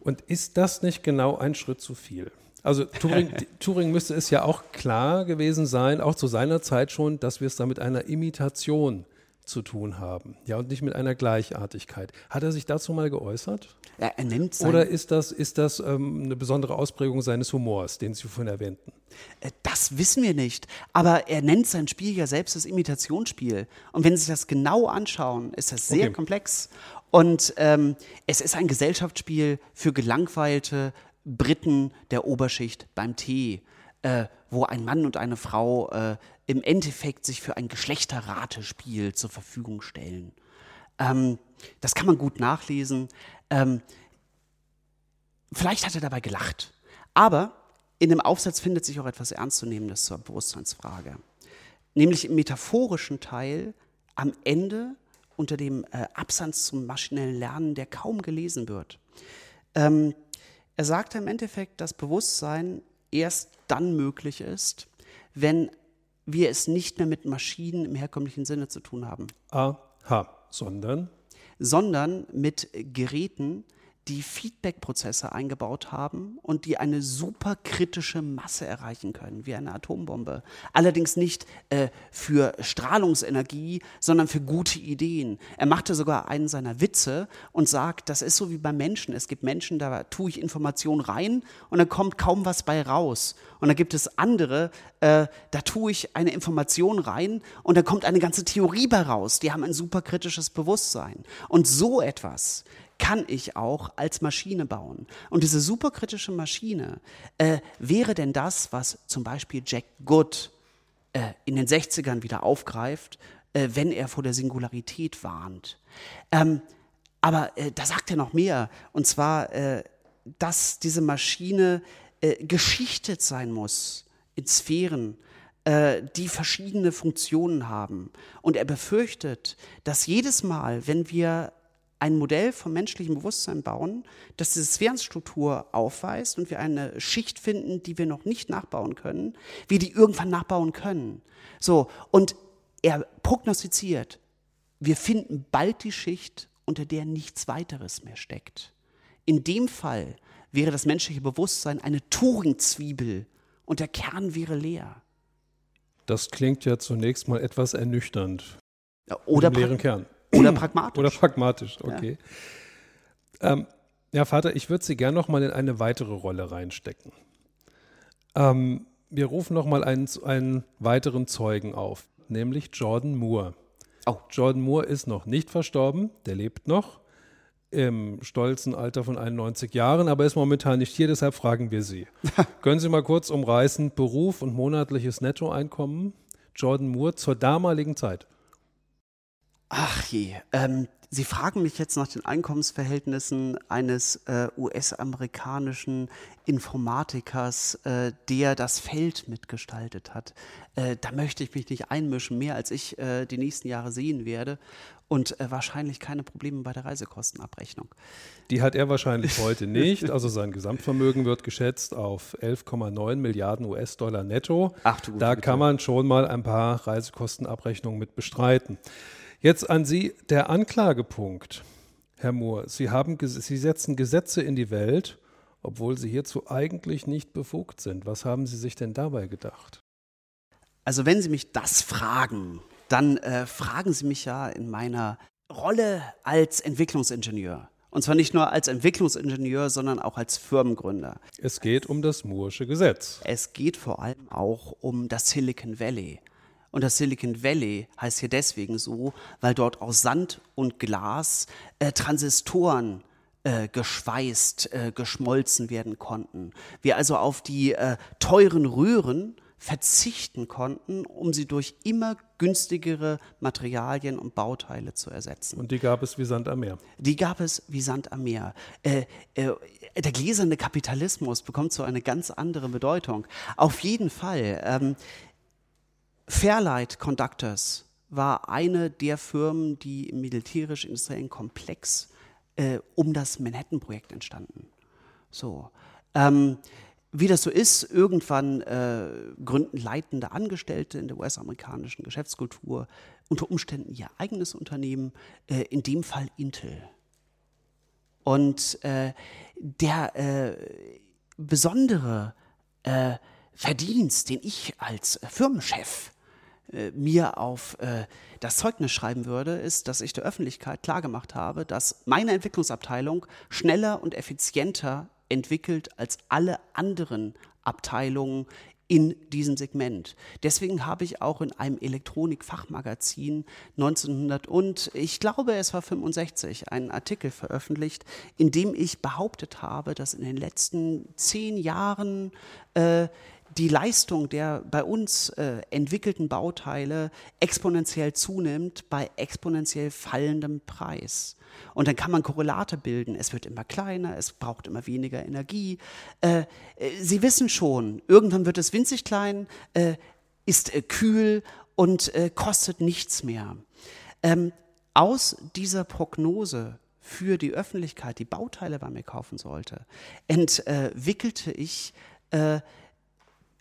Und ist das nicht genau ein Schritt zu viel? Also Turing, Turing müsste es ja auch klar gewesen sein, auch zu seiner Zeit schon, dass wir es da mit einer Imitation zu tun haben. Ja, und nicht mit einer Gleichartigkeit. Hat er sich dazu mal geäußert? Ja, er nennt Oder ist das, ist das ähm, eine besondere Ausprägung seines Humors, den Sie vorhin erwähnten? Äh, das wissen wir nicht. Aber er nennt sein Spiel ja selbst das Imitationsspiel. Und wenn Sie sich das genau anschauen, ist das sehr okay. komplex. Und ähm, es ist ein Gesellschaftsspiel für gelangweilte, Briten der Oberschicht beim Tee, äh, wo ein Mann und eine Frau äh, im Endeffekt sich für ein Geschlechterratespiel zur Verfügung stellen. Ähm, das kann man gut nachlesen. Ähm, vielleicht hat er dabei gelacht. Aber in dem Aufsatz findet sich auch etwas Ernstzunehmendes zur Bewusstseinsfrage. Nämlich im metaphorischen Teil am Ende unter dem äh, Absatz zum maschinellen Lernen, der kaum gelesen wird. Ähm, er sagte im Endeffekt, dass Bewusstsein erst dann möglich ist, wenn wir es nicht mehr mit Maschinen im herkömmlichen Sinne zu tun haben. Aha, sondern? Sondern mit Geräten, die Feedback-Prozesse eingebaut haben und die eine superkritische Masse erreichen können, wie eine Atombombe. Allerdings nicht äh, für Strahlungsenergie, sondern für gute Ideen. Er machte sogar einen seiner Witze und sagt, das ist so wie beim Menschen. Es gibt Menschen, da tue ich Informationen rein und dann kommt kaum was bei raus. Und dann gibt es andere, äh, da tue ich eine Information rein und da kommt eine ganze Theorie bei raus. Die haben ein superkritisches Bewusstsein. Und so etwas kann ich auch als Maschine bauen. Und diese superkritische Maschine äh, wäre denn das, was zum Beispiel Jack Good äh, in den 60ern wieder aufgreift, äh, wenn er vor der Singularität warnt. Ähm, aber äh, da sagt er noch mehr, und zwar, äh, dass diese Maschine äh, geschichtet sein muss in Sphären, die verschiedene Funktionen haben. Und er befürchtet, dass jedes Mal, wenn wir ein Modell vom menschlichen Bewusstsein bauen, das diese Sphärenstruktur aufweist und wir eine Schicht finden, die wir noch nicht nachbauen können, wir die irgendwann nachbauen können. So, und er prognostiziert, wir finden bald die Schicht, unter der nichts weiteres mehr steckt. In dem Fall wäre das menschliche Bewusstsein eine Turing-Zwiebel und der Kern wäre leer. Das klingt ja zunächst mal etwas ernüchternd. Oder leeren Kern. Oder pragmatisch. Oder pragmatisch, okay. Ja, ähm, ja Vater, ich würde Sie gerne noch mal in eine weitere Rolle reinstecken. Ähm, wir rufen noch mal einen, einen weiteren Zeugen auf, nämlich Jordan Moore. Oh. Jordan Moore ist noch nicht verstorben, der lebt noch im stolzen Alter von 91 Jahren, aber ist momentan nicht hier, deshalb fragen wir Sie. Können Sie mal kurz umreißen, Beruf und monatliches Nettoeinkommen Jordan Moore zur damaligen Zeit? Ach je, ähm, Sie fragen mich jetzt nach den Einkommensverhältnissen eines äh, US-amerikanischen Informatikers, äh, der das Feld mitgestaltet hat. Äh, da möchte ich mich nicht einmischen, mehr als ich äh, die nächsten Jahre sehen werde und äh, wahrscheinlich keine Probleme bei der Reisekostenabrechnung. Die hat er wahrscheinlich heute nicht. Also sein Gesamtvermögen wird geschätzt auf 11,9 Milliarden US-Dollar netto. Ach, du da kann man schon mal ein paar Reisekostenabrechnungen mit bestreiten. Jetzt an Sie der Anklagepunkt, Herr Moore. Sie, haben, Sie setzen Gesetze in die Welt, obwohl Sie hierzu eigentlich nicht befugt sind. Was haben Sie sich denn dabei gedacht? Also wenn Sie mich das fragen, dann äh, fragen Sie mich ja in meiner Rolle als Entwicklungsingenieur. Und zwar nicht nur als Entwicklungsingenieur, sondern auch als Firmengründer. Es geht um das Moore'sche Gesetz. Es geht vor allem auch um das Silicon Valley. Und das Silicon Valley heißt hier deswegen so, weil dort aus Sand und Glas äh, Transistoren äh, geschweißt, äh, geschmolzen werden konnten. Wir also auf die äh, teuren Röhren verzichten konnten, um sie durch immer günstigere Materialien und Bauteile zu ersetzen. Und die gab es wie Sand am Meer. Die gab es wie Sand am Meer. Äh, äh, der gläserne Kapitalismus bekommt so eine ganz andere Bedeutung. Auf jeden Fall. Ähm, Fairlight Conductors war eine der Firmen, die im militärisch-industriellen Komplex äh, um das Manhattan-Projekt entstanden. So. Ähm, wie das so ist, irgendwann äh, gründen leitende Angestellte in der US-amerikanischen Geschäftskultur unter Umständen ihr eigenes Unternehmen, äh, in dem Fall Intel. Und äh, der äh, besondere äh, Verdienst, den ich als Firmenchef äh, mir auf äh, das Zeugnis schreiben würde, ist, dass ich der Öffentlichkeit klargemacht habe, dass meine Entwicklungsabteilung schneller und effizienter entwickelt als alle anderen Abteilungen in diesem Segment. Deswegen habe ich auch in einem Elektronikfachmagazin 1900 und ich glaube es war 65 einen Artikel veröffentlicht, in dem ich behauptet habe, dass in den letzten zehn Jahren äh, die Leistung der bei uns äh, entwickelten Bauteile exponentiell zunimmt bei exponentiell fallendem Preis. Und dann kann man Korrelate bilden. Es wird immer kleiner, es braucht immer weniger Energie. Äh, äh Sie wissen schon, irgendwann wird es winzig klein, äh, ist äh, kühl und äh, kostet nichts mehr. Ähm, aus dieser Prognose für die Öffentlichkeit, die Bauteile bei mir kaufen sollte, entwickelte ich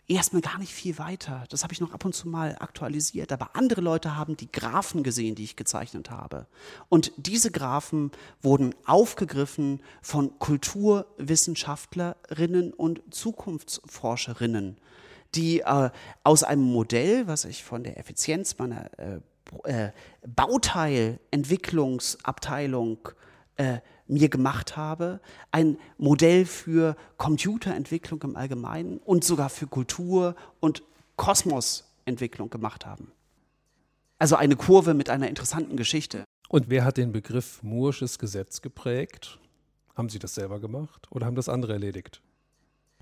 erstmal gar nicht viel weiter. Das habe ich noch ab und zu mal aktualisiert. Aber andere Leute haben die Graphen gesehen, die ich gezeichnet habe. Und diese Graphen wurden aufgegriffen von Kulturwissenschaftlerinnen und Zukunftsforscherinnen, die äh, aus einem Modell, was ich von der Effizienz meiner äh, äh, Bauteilentwicklungsabteilung äh, mir gemacht habe, ein Modell für Computerentwicklung im Allgemeinen und sogar für Kultur und Kosmosentwicklung gemacht haben. Also eine Kurve mit einer interessanten Geschichte. Und wer hat den Begriff Moore'sches Gesetz geprägt? Haben Sie das selber gemacht oder haben das andere erledigt?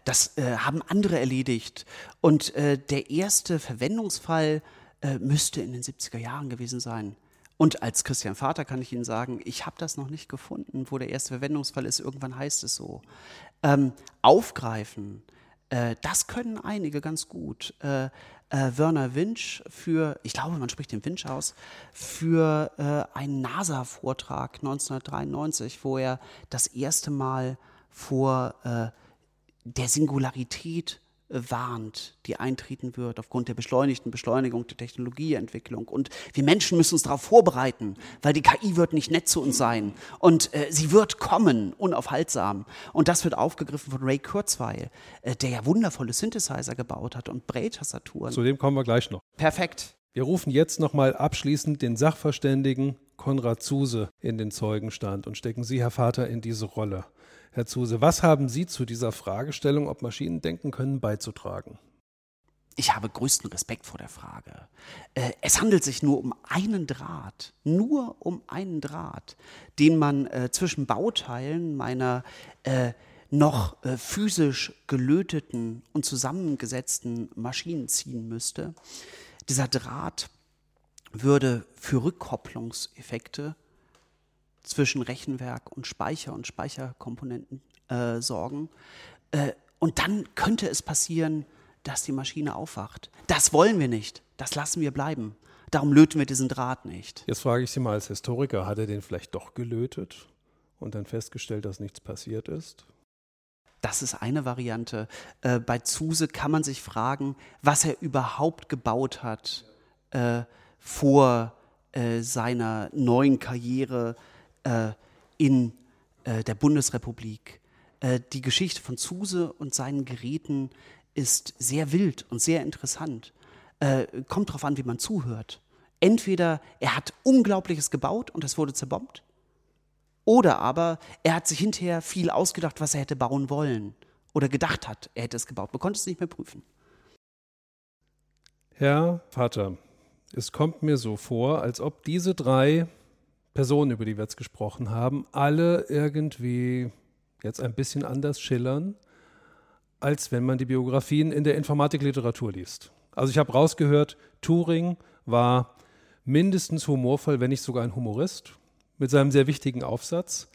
Das äh, haben andere erledigt. Und äh, der erste Verwendungsfall äh, müsste in den 70er Jahren gewesen sein. Und als Christian Vater kann ich Ihnen sagen, ich habe das noch nicht gefunden, wo der erste Verwendungsfall ist. Irgendwann heißt es so. Ähm, aufgreifen, äh, das können einige ganz gut. Äh, äh, Werner Winch für, ich glaube, man spricht den Winch aus, für äh, einen NASA-Vortrag 1993, wo er das erste Mal vor äh, der Singularität warnt, die eintreten wird aufgrund der beschleunigten Beschleunigung der Technologieentwicklung. Und wir Menschen müssen uns darauf vorbereiten, weil die KI wird nicht nett zu uns sein und äh, sie wird kommen, unaufhaltsam. Und das wird aufgegriffen von Ray Kurzweil, äh, der ja wundervolle Synthesizer gebaut hat und Braille-Tastaturen. Zu dem kommen wir gleich noch. Perfekt. Wir rufen jetzt nochmal abschließend den Sachverständigen Konrad Zuse in den Zeugenstand und stecken Sie, Herr Vater, in diese Rolle. Herr Zuse, was haben Sie zu dieser Fragestellung, ob Maschinen denken können, beizutragen? Ich habe größten Respekt vor der Frage. Äh, es handelt sich nur um einen Draht, nur um einen Draht, den man äh, zwischen Bauteilen meiner äh, noch physisch gelöteten und zusammengesetzten Maschinen ziehen müsste. Dieser Draht würde für Rückkopplungseffekte zwischen Rechenwerk und Speicher und Speicherkomponenten äh, sorgen. Äh, und dann könnte es passieren, dass die Maschine aufwacht. Das wollen wir nicht. Das lassen wir bleiben. Darum löten wir diesen Draht nicht. Jetzt frage ich Sie mal als Historiker, hat er den vielleicht doch gelötet und dann festgestellt, dass nichts passiert ist? Das ist eine Variante. Äh, bei Zuse kann man sich fragen, was er überhaupt gebaut hat äh, vor äh, seiner neuen Karriere äh, in äh, der Bundesrepublik. Äh, die Geschichte von Zuse und seinen Geräten ist sehr wild und sehr interessant. Äh, kommt darauf an, wie man zuhört. Entweder er hat Unglaubliches gebaut und es wurde zerbombt, oder aber er hat sich hinterher viel ausgedacht, was er hätte bauen wollen oder gedacht hat, er hätte es gebaut. Man konnte es nicht mehr prüfen. Herr Vater, es kommt mir so vor, als ob diese drei Personen, über die wir jetzt gesprochen haben, alle irgendwie jetzt ein bisschen anders schillern, als wenn man die Biografien in der Informatikliteratur liest. Also ich habe rausgehört, Turing war mindestens humorvoll, wenn nicht sogar ein Humorist, mit seinem sehr wichtigen Aufsatz.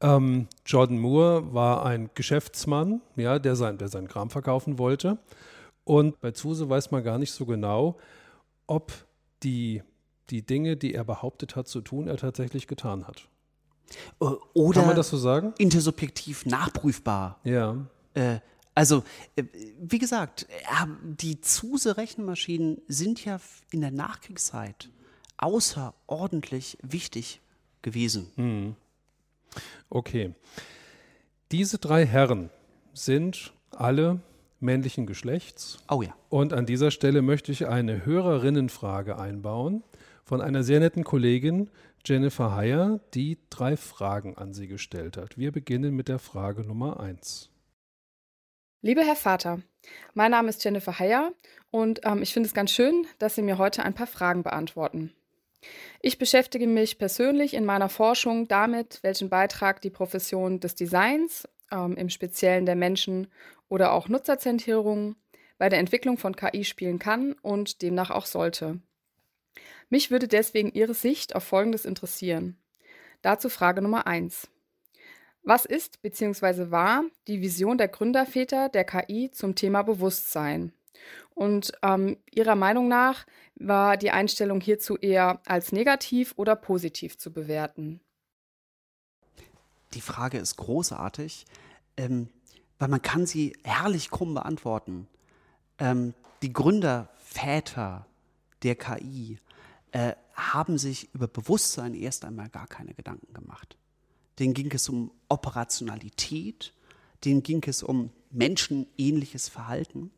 Ähm, Jordan Moore war ein Geschäftsmann, ja, der, sein, der seinen Kram verkaufen wollte. Und bei Zuse weiß man gar nicht so genau, ob die die Dinge, die er behauptet hat zu tun, er tatsächlich getan hat. Äh, oder Kann man das so sagen? intersubjektiv nachprüfbar. Ja. Äh, also, äh, wie gesagt, die Zuse-Rechenmaschinen sind ja in der Nachkriegszeit außerordentlich wichtig gewesen. Hm. Okay. Diese drei Herren sind alle männlichen Geschlechts. Oh ja. Und an dieser Stelle möchte ich eine Hörerinnenfrage einbauen von einer sehr netten Kollegin, Jennifer Heyer, die drei Fragen an Sie gestellt hat. Wir beginnen mit der Frage Nummer eins. Lieber Herr Vater, mein Name ist Jennifer Heyer und ähm, ich finde es ganz schön, dass Sie mir heute ein paar Fragen beantworten. Ich beschäftige mich persönlich in meiner Forschung damit, welchen Beitrag die Profession des Designs, ähm, im Speziellen der Menschen- oder auch Nutzerzentrierung, bei der Entwicklung von KI spielen kann und demnach auch sollte. Mich würde deswegen Ihre Sicht auf Folgendes interessieren. Dazu Frage Nummer 1. Was ist bzw. war die Vision der Gründerväter der KI zum Thema Bewusstsein? Und ähm, Ihrer Meinung nach war die Einstellung hierzu eher als negativ oder positiv zu bewerten? Die Frage ist großartig, ähm, weil man kann sie herrlich krumm beantworten. ähm, die Gründerväter der KI äh, haben sich über Bewusstsein erst einmal gar keine Gedanken gemacht. Denen ging es um Operationalität, denen ging es um menschenähnliches Verhalten.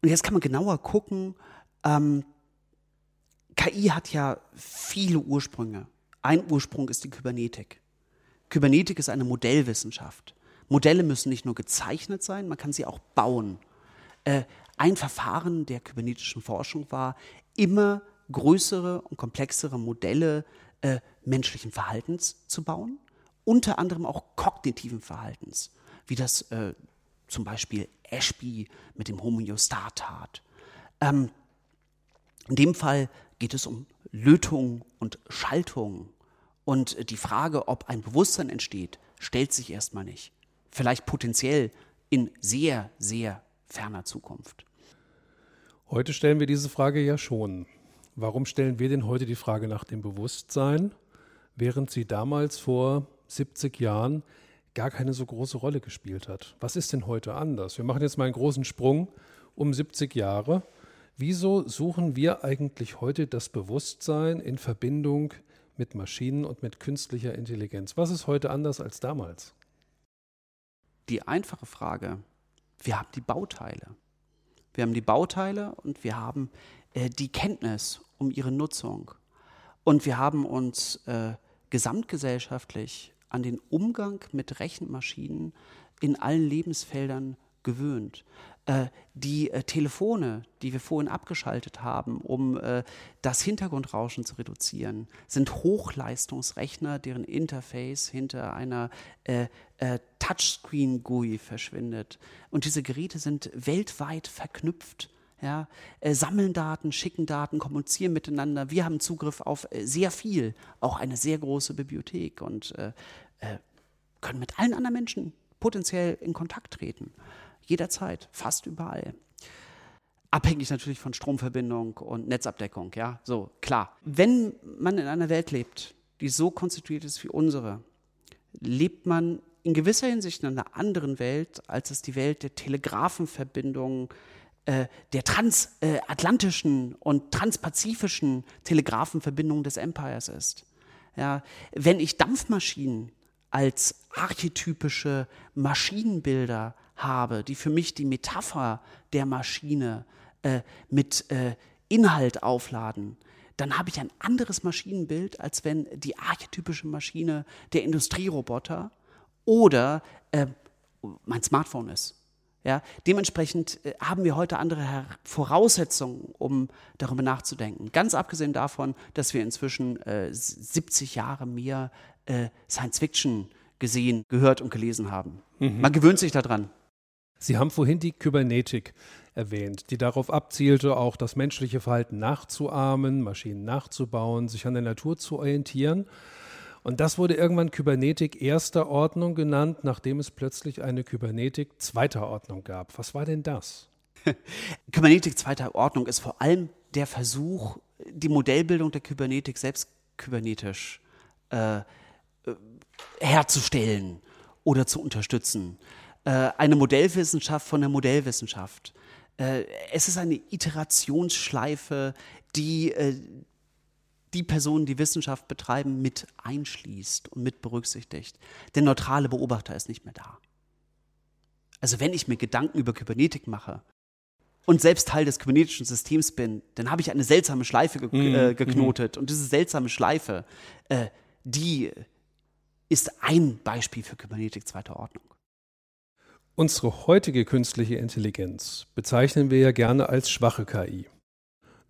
Und jetzt kann man genauer gucken, ähm, KI hat ja viele Ursprünge. Ein Ursprung ist die Kybernetik. Kybernetik ist eine Modellwissenschaft. Modelle müssen nicht nur gezeichnet sein, man kann sie auch bauen. Äh, ein Verfahren der kybernetischen Forschung war, immer größere und komplexere Modelle äh, menschlichen Verhaltens zu bauen, unter anderem auch kognitiven Verhaltens, wie das äh, zum Beispiel Ashby mit dem Homöostat tat. Ähm, in dem Fall geht es um Lötung und Schaltung. Und die Frage, ob ein Bewusstsein entsteht, stellt sich erstmal nicht. Vielleicht potenziell in sehr, sehr ferner Zukunft. Heute stellen wir diese Frage ja schon. Warum stellen wir denn heute die Frage nach dem Bewusstsein, während sie damals vor 70 Jahren gar keine so große Rolle gespielt hat? Was ist denn heute anders? Wir machen jetzt mal einen großen Sprung um 70 Jahre. Wieso suchen wir eigentlich heute das Bewusstsein in Verbindung mit Maschinen und mit künstlicher Intelligenz? Was ist heute anders als damals? Die einfache Frage, wir haben die Bauteile. Wir haben die Bauteile und wir haben äh, die Kenntnis um ihre Nutzung. Und wir haben uns äh, gesamtgesellschaftlich an den Umgang mit Rechenmaschinen in allen Lebensfeldern gewöhnt. Äh, die äh, Telefone, die wir vorhin abgeschaltet haben, um äh, das Hintergrundrauschen zu reduzieren, sind Hochleistungsrechner, deren Interface hinter einer äh, äh, Touchscreen-GUI verschwindet. Und diese Geräte sind weltweit verknüpft. Ja, äh, sammeln Daten, schicken Daten, kommunizieren miteinander. Wir haben Zugriff auf sehr viel, auch eine sehr große Bibliothek und können mit allen anderen Menschen potenziell in Kontakt treten. Jederzeit, fast überall. Abhängig natürlich von Stromverbindung und Netzabdeckung, ja, so, klar. Wenn man in einer Welt lebt, die so konstituiert ist wie unsere, lebt man in gewisser Hinsicht in einer anderen Welt, als es die Welt der Telegrafenverbindungen, äh, der transatlantischen und transpazifischen Telegrafenverbindungen des Empires ist. Ja, wenn ich Dampfmaschinen als archetypische Maschinenbilder habe, die für mich die Metapher der Maschine äh, mit äh, Inhalt aufladen, dann habe ich ein anderes Maschinenbild, als wenn die archetypische Maschine der Industrieroboter oder äh, mein Smartphone ist. Ja, dementsprechend äh, haben wir heute andere Voraussetzungen, um darüber nachzudenken. Ganz abgesehen davon, dass wir inzwischen äh, 70 Jahre mehr äh, Science Fiction gesehen, gehört und gelesen haben. Mhm. Man gewöhnt sich daran. Sie haben vorhin die Kybernetik erwähnt, die darauf abzielte, auch das menschliche Verhalten nachzuahmen, Maschinen nachzubauen, sich an der Natur zu orientieren. Und das wurde irgendwann Kybernetik erster Ordnung genannt, nachdem es plötzlich eine Kybernetik zweiter Ordnung gab. Was war denn das? Kybernetik zweiter Ordnung ist vor allem der Versuch, die Modellbildung der Kybernetik selbst kybernetisch äh, äh herzustellen oder zu unterstützen eine Modellwissenschaft von der Modellwissenschaft. Äh, es ist eine Iterationsschleife, die äh, die Personen, die Wissenschaft betreiben, mit einschließt und mit berücksichtigt. Der neutrale Beobachter ist nicht mehr da. Also wenn ich mir Gedanken über Kybernetik mache und selbst Teil des kybernetischen Systems bin, dann habe ich eine seltsame Schleife ge mhm. äh, geknotet. Und diese seltsame Schleife, äh, die ist ein Beispiel für Kybernetik zweiter Ordnung. Unsere heutige künstliche Intelligenz bezeichnen wir ja gerne als schwache KI.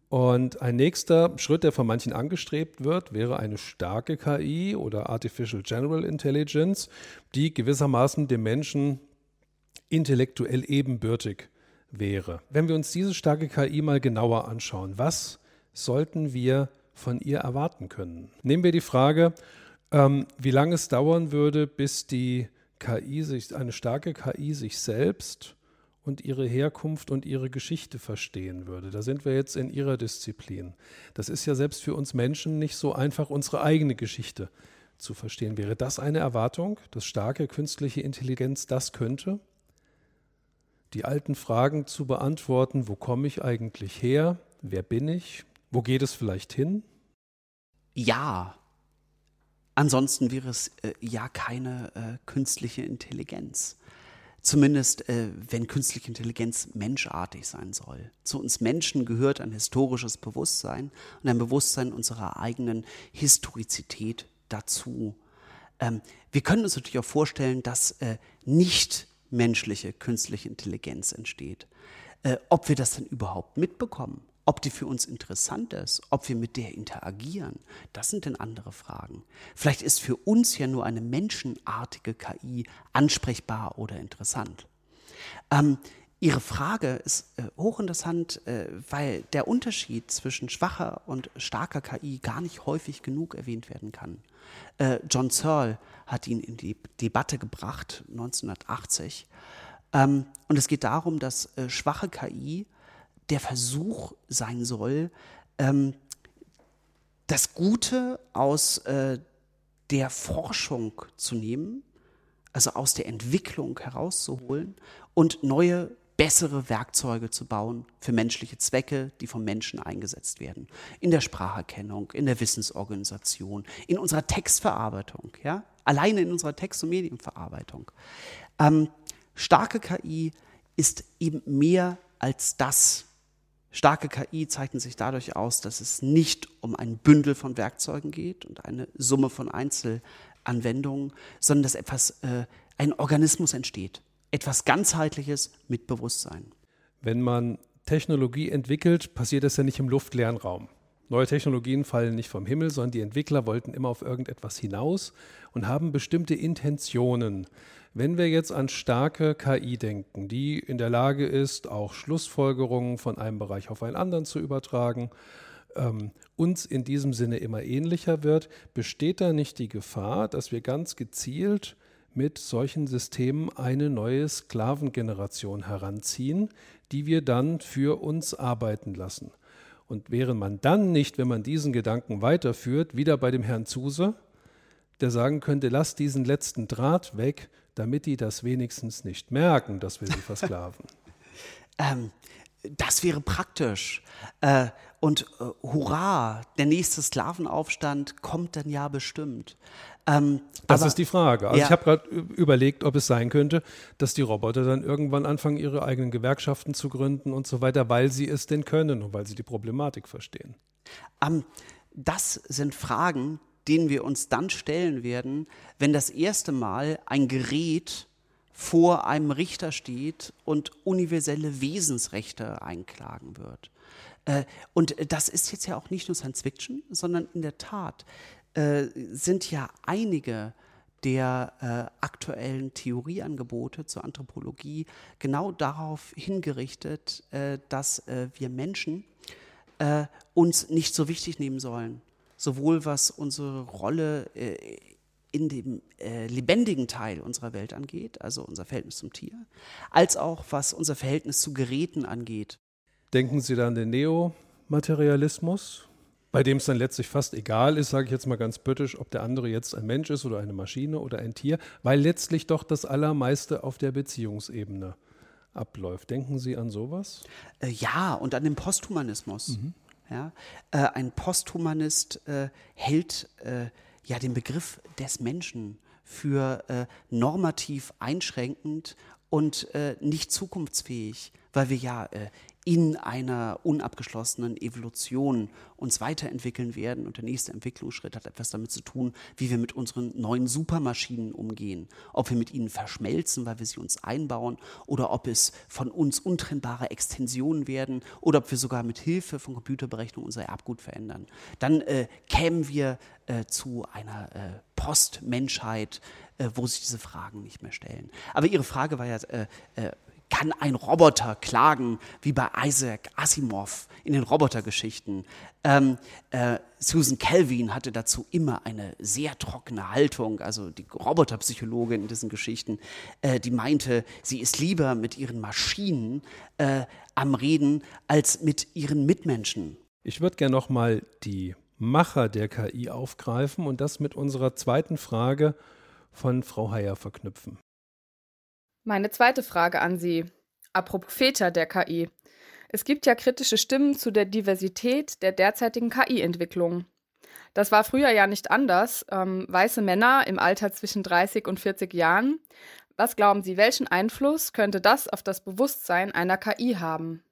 Und ein nächster Schritt, der von manchen angestrebt wird, wäre eine starke KI oder Artificial General Intelligence, die gewissermaßen dem Menschen intellektuell ebenbürtig wäre. Wenn wir uns diese starke KI mal genauer anschauen, was sollten wir von ihr erwarten können? Nehmen wir die Frage, ähm, wie lange es dauern würde, bis die KI sich, eine starke KI sich selbst und ihre Herkunft und ihre Geschichte verstehen würde. Da sind wir jetzt in ihrer Disziplin. Das ist ja selbst für uns Menschen nicht so einfach, unsere eigene Geschichte zu verstehen. Wäre das eine Erwartung, dass starke künstliche Intelligenz das könnte? die alten Fragen zu beantworten, wo komme ich eigentlich her, wer bin ich, wo geht es vielleicht hin? Ja. Ansonsten wäre es äh, ja keine äh, künstliche Intelligenz. Zumindest, äh, wenn künstliche Intelligenz menschartig sein soll. Zu uns Menschen gehört ein historisches Bewusstsein und ein Bewusstsein unserer eigenen Historizität dazu. Ähm, wir können uns natürlich auch vorstellen, dass äh, nicht menschliche künstliche Intelligenz entsteht. Äh, ob wir das denn überhaupt mitbekommen, ob die für uns interessant ist, ob wir mit der interagieren, das sind denn andere Fragen. Vielleicht ist für uns ja nur eine menschenartige KI ansprechbar oder interessant. Ähm, Ihre Frage ist äh, hochinteressant, äh, weil der Unterschied zwischen schwacher und starker KI gar nicht häufig genug erwähnt werden kann. Äh, John Searle hat ihn in die Debatte gebracht, 1980. Ähm, und es geht darum, dass äh, schwache KI der Versuch sein soll, ähm, das Gute aus äh, der Forschung zu nehmen, also aus der Entwicklung herauszuholen und neue bessere Werkzeuge zu bauen für menschliche Zwecke, die vom Menschen eingesetzt werden. In der Spracherkennung, in der Wissensorganisation, in unserer Textverarbeitung, ja? alleine in unserer Text- und Medienverarbeitung. Ähm, starke KI ist eben mehr als das. Starke KI zeichnet sich dadurch aus, dass es nicht um ein Bündel von Werkzeugen geht und eine Summe von Einzelanwendungen, sondern dass etwas, äh, ein Organismus entsteht etwas ganzheitliches mit Bewusstsein. Wenn man Technologie entwickelt, passiert das ja nicht im luftleeren Raum. Neue Technologien fallen nicht vom Himmel, sondern die Entwickler wollten immer auf irgendetwas hinaus und haben bestimmte Intentionen. Wenn wir jetzt an starke KI denken, die in der Lage ist, auch Schlussfolgerungen von einem Bereich auf einen anderen zu übertragen, ähm, uns in diesem Sinne immer ähnlicher wird, besteht da nicht die Gefahr, dass wir ganz gezielt mit solchen Systemen eine neue Sklavengeneration heranziehen, die wir dann für uns arbeiten lassen. Und wäre man dann nicht, wenn man diesen Gedanken weiterführt, wieder bei dem Herrn Zuse, der sagen könnte, lass diesen letzten Draht weg, damit die das wenigstens nicht merken, dass wir sie versklaven. ähm, das wäre praktisch. Äh, und äh, hurra, der nächste Sklavenaufstand kommt dann ja bestimmt. Ähm, das aber, ist die Frage. Also ja. ich habe gerade überlegt, ob es sein könnte, dass die Roboter dann irgendwann anfangen, ihre eigenen Gewerkschaften zu gründen und so weiter, weil sie es denn können und weil sie die Problematik verstehen. Ähm, das sind Fragen, denen wir uns dann stellen werden, wenn das erste Mal ein Gerät vor einem Richter steht und universelle Wesensrechte einklagen wird. Äh, und das ist jetzt ja auch nicht nur Science Fiction, sondern in der Tat äh, sind ja einige der äh, aktuellen Theorieangebote zur Anthropologie genau darauf hingerichtet, dass wir Menschen uns nicht so wichtig nehmen sollen. Sowohl was unsere Rolle äh, in dem lebendigen Teil unserer Welt angeht, also unser Verhältnis zum Tier, als auch was unser Verhältnis zu Geräten angeht. Denken Sie da an den Neomaterialismus? bei dem es dann letztlich fast egal ist, sage ich jetzt mal ganz böttisch, ob der andere jetzt ein Mensch ist oder eine Maschine oder ein Tier, weil letztlich doch das Allermeiste auf der Beziehungsebene abläuft. Denken Sie an sowas? Äh, ja, und an den Posthumanismus. Mhm. Ja, äh, ein Posthumanist äh, hält äh, ja den Begriff des Menschen für äh, normativ einschränkend und äh, nicht zukunftsfähig, weil wir ja in einer unabgeschlossenen Evolution uns weiterentwickeln werden. Und der nächste Entwicklungsschritt hat etwas damit zu tun, wie wir mit unseren neuen Supermaschinen umgehen. Ob wir mit ihnen verschmelzen, weil wir sie uns einbauen, oder ob es von uns untrennbare Extensionen werden, oder ob wir sogar mit Hilfe von Computerberechnung unser Erbgut verändern. Dann äh, kämen wir äh, zu einer äh, Postmenschheit, äh, wo sich diese Fragen nicht mehr stellen. Aber Ihre Frage war ja, äh, äh, kann ein Roboter klagen, wie bei Isaac Asimov in den Robotergeschichten. Ähm, äh, Susan Kelvin hatte dazu immer eine sehr trockene Haltung, also die Roboterpsychologin in diesen Geschichten, äh, die meinte, sie ist lieber mit ihren Maschinen äh, am Reden als mit ihren Mitmenschen. Ich würde gerne nochmal die Macher der KI aufgreifen und das mit unserer zweiten Frage von Frau Heyer verknüpfen. Meine zweite Frage an Sie. Apropos Väter der KI. Es gibt ja kritische Stimmen zu der Diversität der derzeitigen KI-Entwicklung. Das war früher ja nicht anders. Ähm, weiße Männer im Alter zwischen 30 und 40 Jahren. Was glauben Sie, welchen Einfluss könnte das auf das Bewusstsein einer KI haben?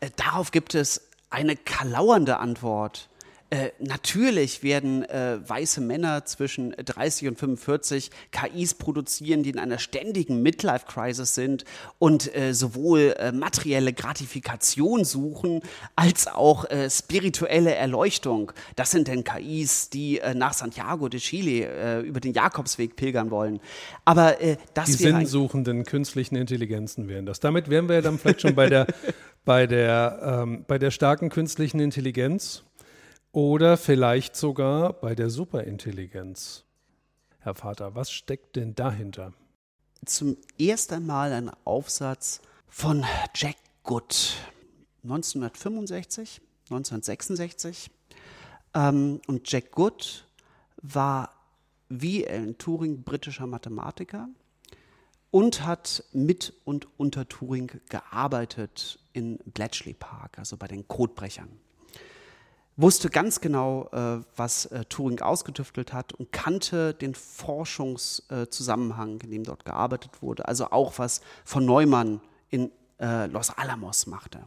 Äh, darauf gibt es eine kalauernde Antwort. Äh, natürlich werden äh, weiße Männer zwischen 30 und 45 KIs produzieren, die in einer ständigen Midlife-Crisis sind und äh, sowohl äh, materielle Gratifikation suchen als auch äh, spirituelle Erleuchtung. Das sind denn KIs, die nach Santiago de Chile über den Jakobsweg pilgern wollen. Aber das die sinnsuchenden künstlichen Intelligenzen wären das. Damit wären wir dann vielleicht schon bei der bei der, ähm, bei der starken künstlichen Intelligenz. Oder vielleicht sogar bei der Superintelligenz. Herr Vater, was steckt denn dahinter? Zum ersten Mal ein Aufsatz von Jack Good 1965, 1966. Ähm, und Jack Good war wie Alan Turing britischer Mathematiker und hat mit und unter Turing gearbeitet in Bletchley Park, also bei den Codebrechern wusste ganz genau, äh, was äh, Turing ausgetüftelt hat und kannte den Forschungszusammenhang, in dem dort gearbeitet wurde, also auch was von Neumann in äh, Los Alamos machte.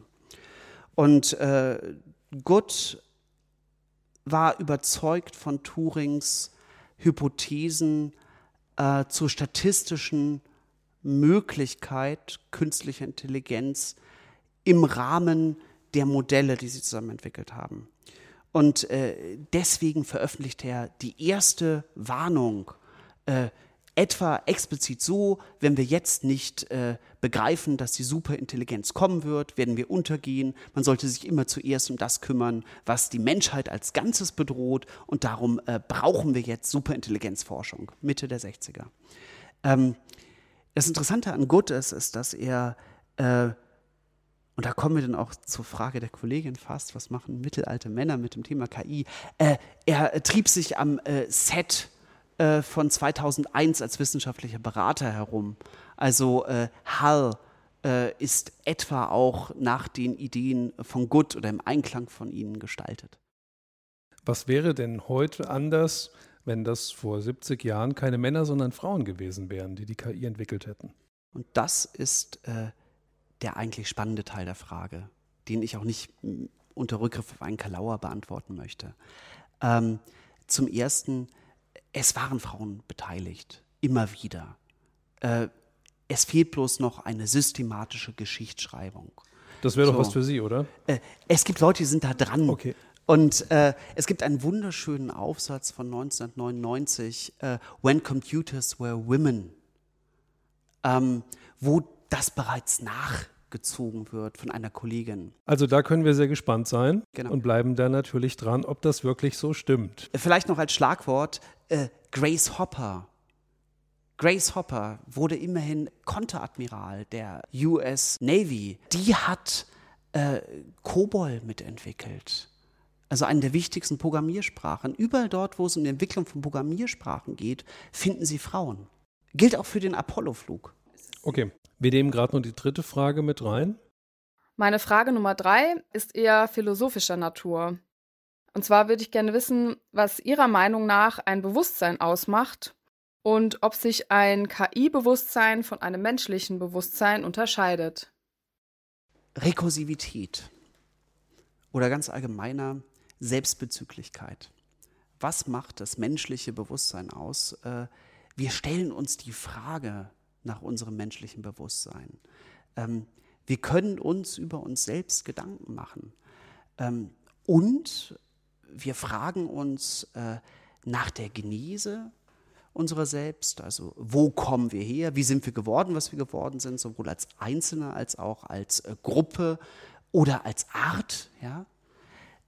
Und Good war überzeugt von Turings Hypothesen zur statistischen Möglichkeit künstlicher Intelligenz im Rahmen der Modelle, die sie zusammen entwickelt haben. Und äh, deswegen veröffentlicht er die erste Warnung, äh, etwa explizit so, wenn wir jetzt nicht äh, begreifen, dass die Superintelligenz kommen wird, werden wir untergehen. Man sollte sich immer zuerst um das kümmern, was die Menschheit als Ganzes bedroht. Und darum äh, brauchen wir jetzt Superintelligenzforschung, Mitte der 60er. Ähm, das Interessante an Good ist, ist, dass er äh, und da kommen wir dann auch zur Frage der Kollegin fast, was machen mittelalte Männer mit dem Thema KI? Äh, er trieb sich am äh, Set äh, von 2001 als wissenschaftlicher Berater herum. Also äh, Hall äh, ist etwa auch nach den Ideen von Good oder im Einklang von ihnen gestaltet. Was wäre denn heute anders, wenn das vor 70 Jahren keine Männer, sondern Frauen gewesen wären, die die KI entwickelt hätten? Und das ist äh, der eigentlich spannende Teil der Frage, den ich auch nicht unter Rückgriff auf einen Kalauer beantworten möchte. Ähm, zum Ersten, es waren Frauen beteiligt, immer wieder. Äh, es fehlt bloß noch eine systematische Geschichtsschreibung. Das wäre so. doch was für Sie, oder? Äh, es gibt Leute, die sind da dran. Okay. Und äh, es gibt einen wunderschönen Aufsatz von 1999, äh, When Computers Were Women, ähm, wo das bereits nachgezogen wird von einer Kollegin. Also da können wir sehr gespannt sein genau. und bleiben da natürlich dran, ob das wirklich so stimmt. Vielleicht noch als Schlagwort äh, Grace Hopper. Grace Hopper wurde immerhin Konteradmiral der US Navy. Die hat äh, COBOL mitentwickelt. Also eine der wichtigsten Programmiersprachen. Überall dort, wo es um die Entwicklung von Programmiersprachen geht, finden Sie Frauen. Gilt auch für den Apollo-Flug. Okay, wir nehmen gerade noch die dritte Frage mit rein. Meine Frage Nummer drei ist eher philosophischer Natur. Und zwar würde ich gerne wissen, was Ihrer Meinung nach ein Bewusstsein ausmacht und ob sich ein KI-Bewusstsein von einem menschlichen Bewusstsein unterscheidet. Rekursivität oder ganz allgemeiner Selbstbezüglichkeit. Was macht das menschliche Bewusstsein aus? Äh, wir stellen uns die Frage, nach unserem menschlichen Bewusstsein. Ähm, wir können uns über uns selbst Gedanken machen. Ähm, und wir fragen uns äh, nach der Genese unserer selbst, also wo kommen wir her, wie sind wir geworden, was wir geworden sind, sowohl als Einzelne als auch als äh, Gruppe oder als Art. Ja?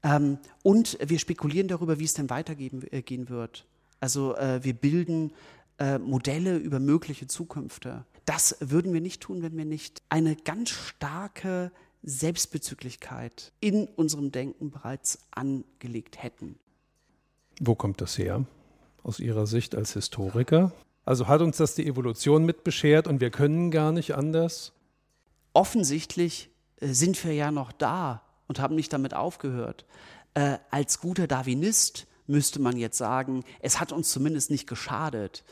Ähm, und wir spekulieren darüber, wie es denn weitergehen äh, wird. Also äh, wir bilden äh, Modelle über mögliche Zukünfte. Das würden wir nicht tun, wenn wir nicht eine ganz starke Selbstbezüglichkeit in unserem Denken bereits angelegt hätten. Wo kommt das her? Aus Ihrer Sicht als Historiker? Also hat uns das die Evolution mit beschert und wir können gar nicht anders? offensichtlich äh, sind wir ja noch da und haben nicht damit aufgehört. Äh, als guter Darwinist müsste man jetzt sagen, es hat uns zumindest nicht geschadet.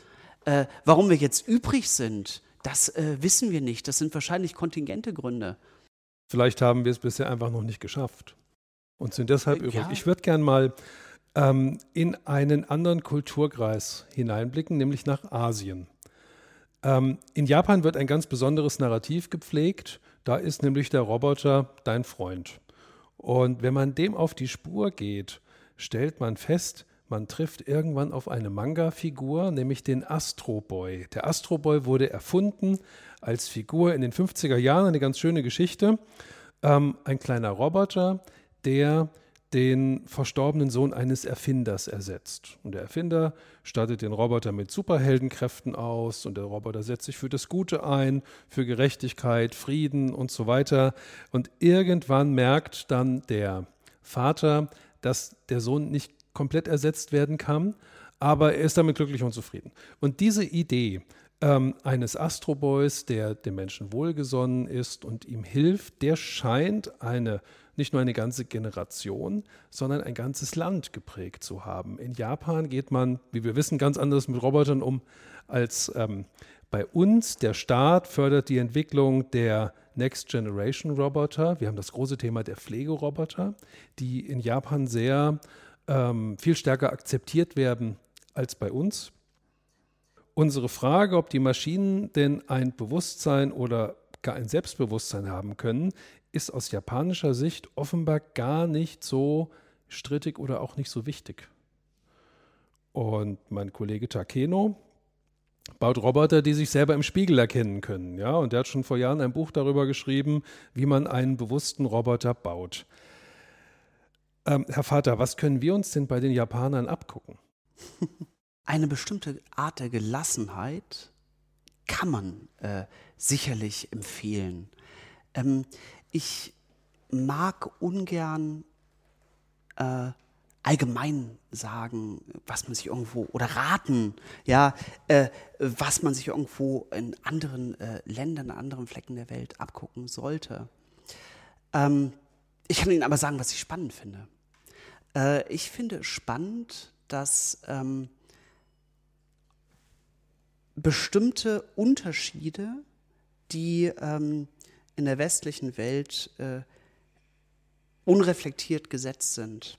Äh, warum wir jetzt übrig sind, das äh, wissen wir nicht. Das sind wahrscheinlich kontingente Gründe. Vielleicht haben wir es bisher einfach noch nicht geschafft und sind deshalb übrig. Ja. Ich würde gern mal ähm, in einen anderen Kulturkreis hineinblicken, nämlich nach Asien. Ähm, in Japan wird ein ganz besonderes Narrativ gepflegt. Da ist nämlich der Roboter dein Freund. Und wenn man dem auf die Spur geht, stellt man fest, man trifft irgendwann auf eine Manga-Figur, nämlich den Astro Boy. Der Astro Boy wurde erfunden als Figur in den 50er Jahren, eine ganz schöne Geschichte. Ähm, ein kleiner Roboter, der den verstorbenen Sohn eines Erfinders ersetzt. Und der Erfinder stattet den Roboter mit Superheldenkräften aus und der Roboter setzt sich für das Gute ein, für Gerechtigkeit, Frieden und so weiter. Und irgendwann merkt dann der Vater, dass der Sohn nicht komplett ersetzt werden kann, aber er ist damit glücklich und zufrieden. Und diese Idee ähm, eines Astroboys, der dem Menschen wohlgesonnen ist und ihm hilft, der scheint eine nicht nur eine ganze Generation, sondern ein ganzes Land geprägt zu haben. In Japan geht man, wie wir wissen, ganz anders mit Robotern um als ähm, bei uns. Der Staat fördert die Entwicklung der Next Generation Roboter. Wir haben das große Thema der Pflegeroboter, die in Japan sehr ähm, viel stärker akzeptiert werden als bei uns. Unsere Frage, ob die Maschinen denn ein Bewusstsein oder gar ein Selbstbewusstsein haben können, ist aus japanischer Sicht offenbar gar nicht so strittig oder auch nicht so wichtig. Und mein Kollege Takeno baut Roboter, die sich selber im Spiegel erkennen können. Ja? Und der hat schon vor Jahren ein Buch darüber geschrieben, wie man einen bewussten Roboter baut. Ähm, Herr Vater, was können wir uns denn bei den Japanern abgucken? Eine bestimmte Art der Gelassenheit kann man äh, sicherlich empfehlen. Ähm, ich mag ungern äh, allgemein sagen, was man sich irgendwo oder raten, ja, äh, was man sich irgendwo in anderen äh, Ländern, anderen Flecken der Welt abgucken sollte. Ähm, ich kann Ihnen aber sagen, was ich spannend finde. Äh, ich finde spannend, dass ähm, bestimmte Unterschiede, die ähm, in der westlichen Welt äh, unreflektiert gesetzt sind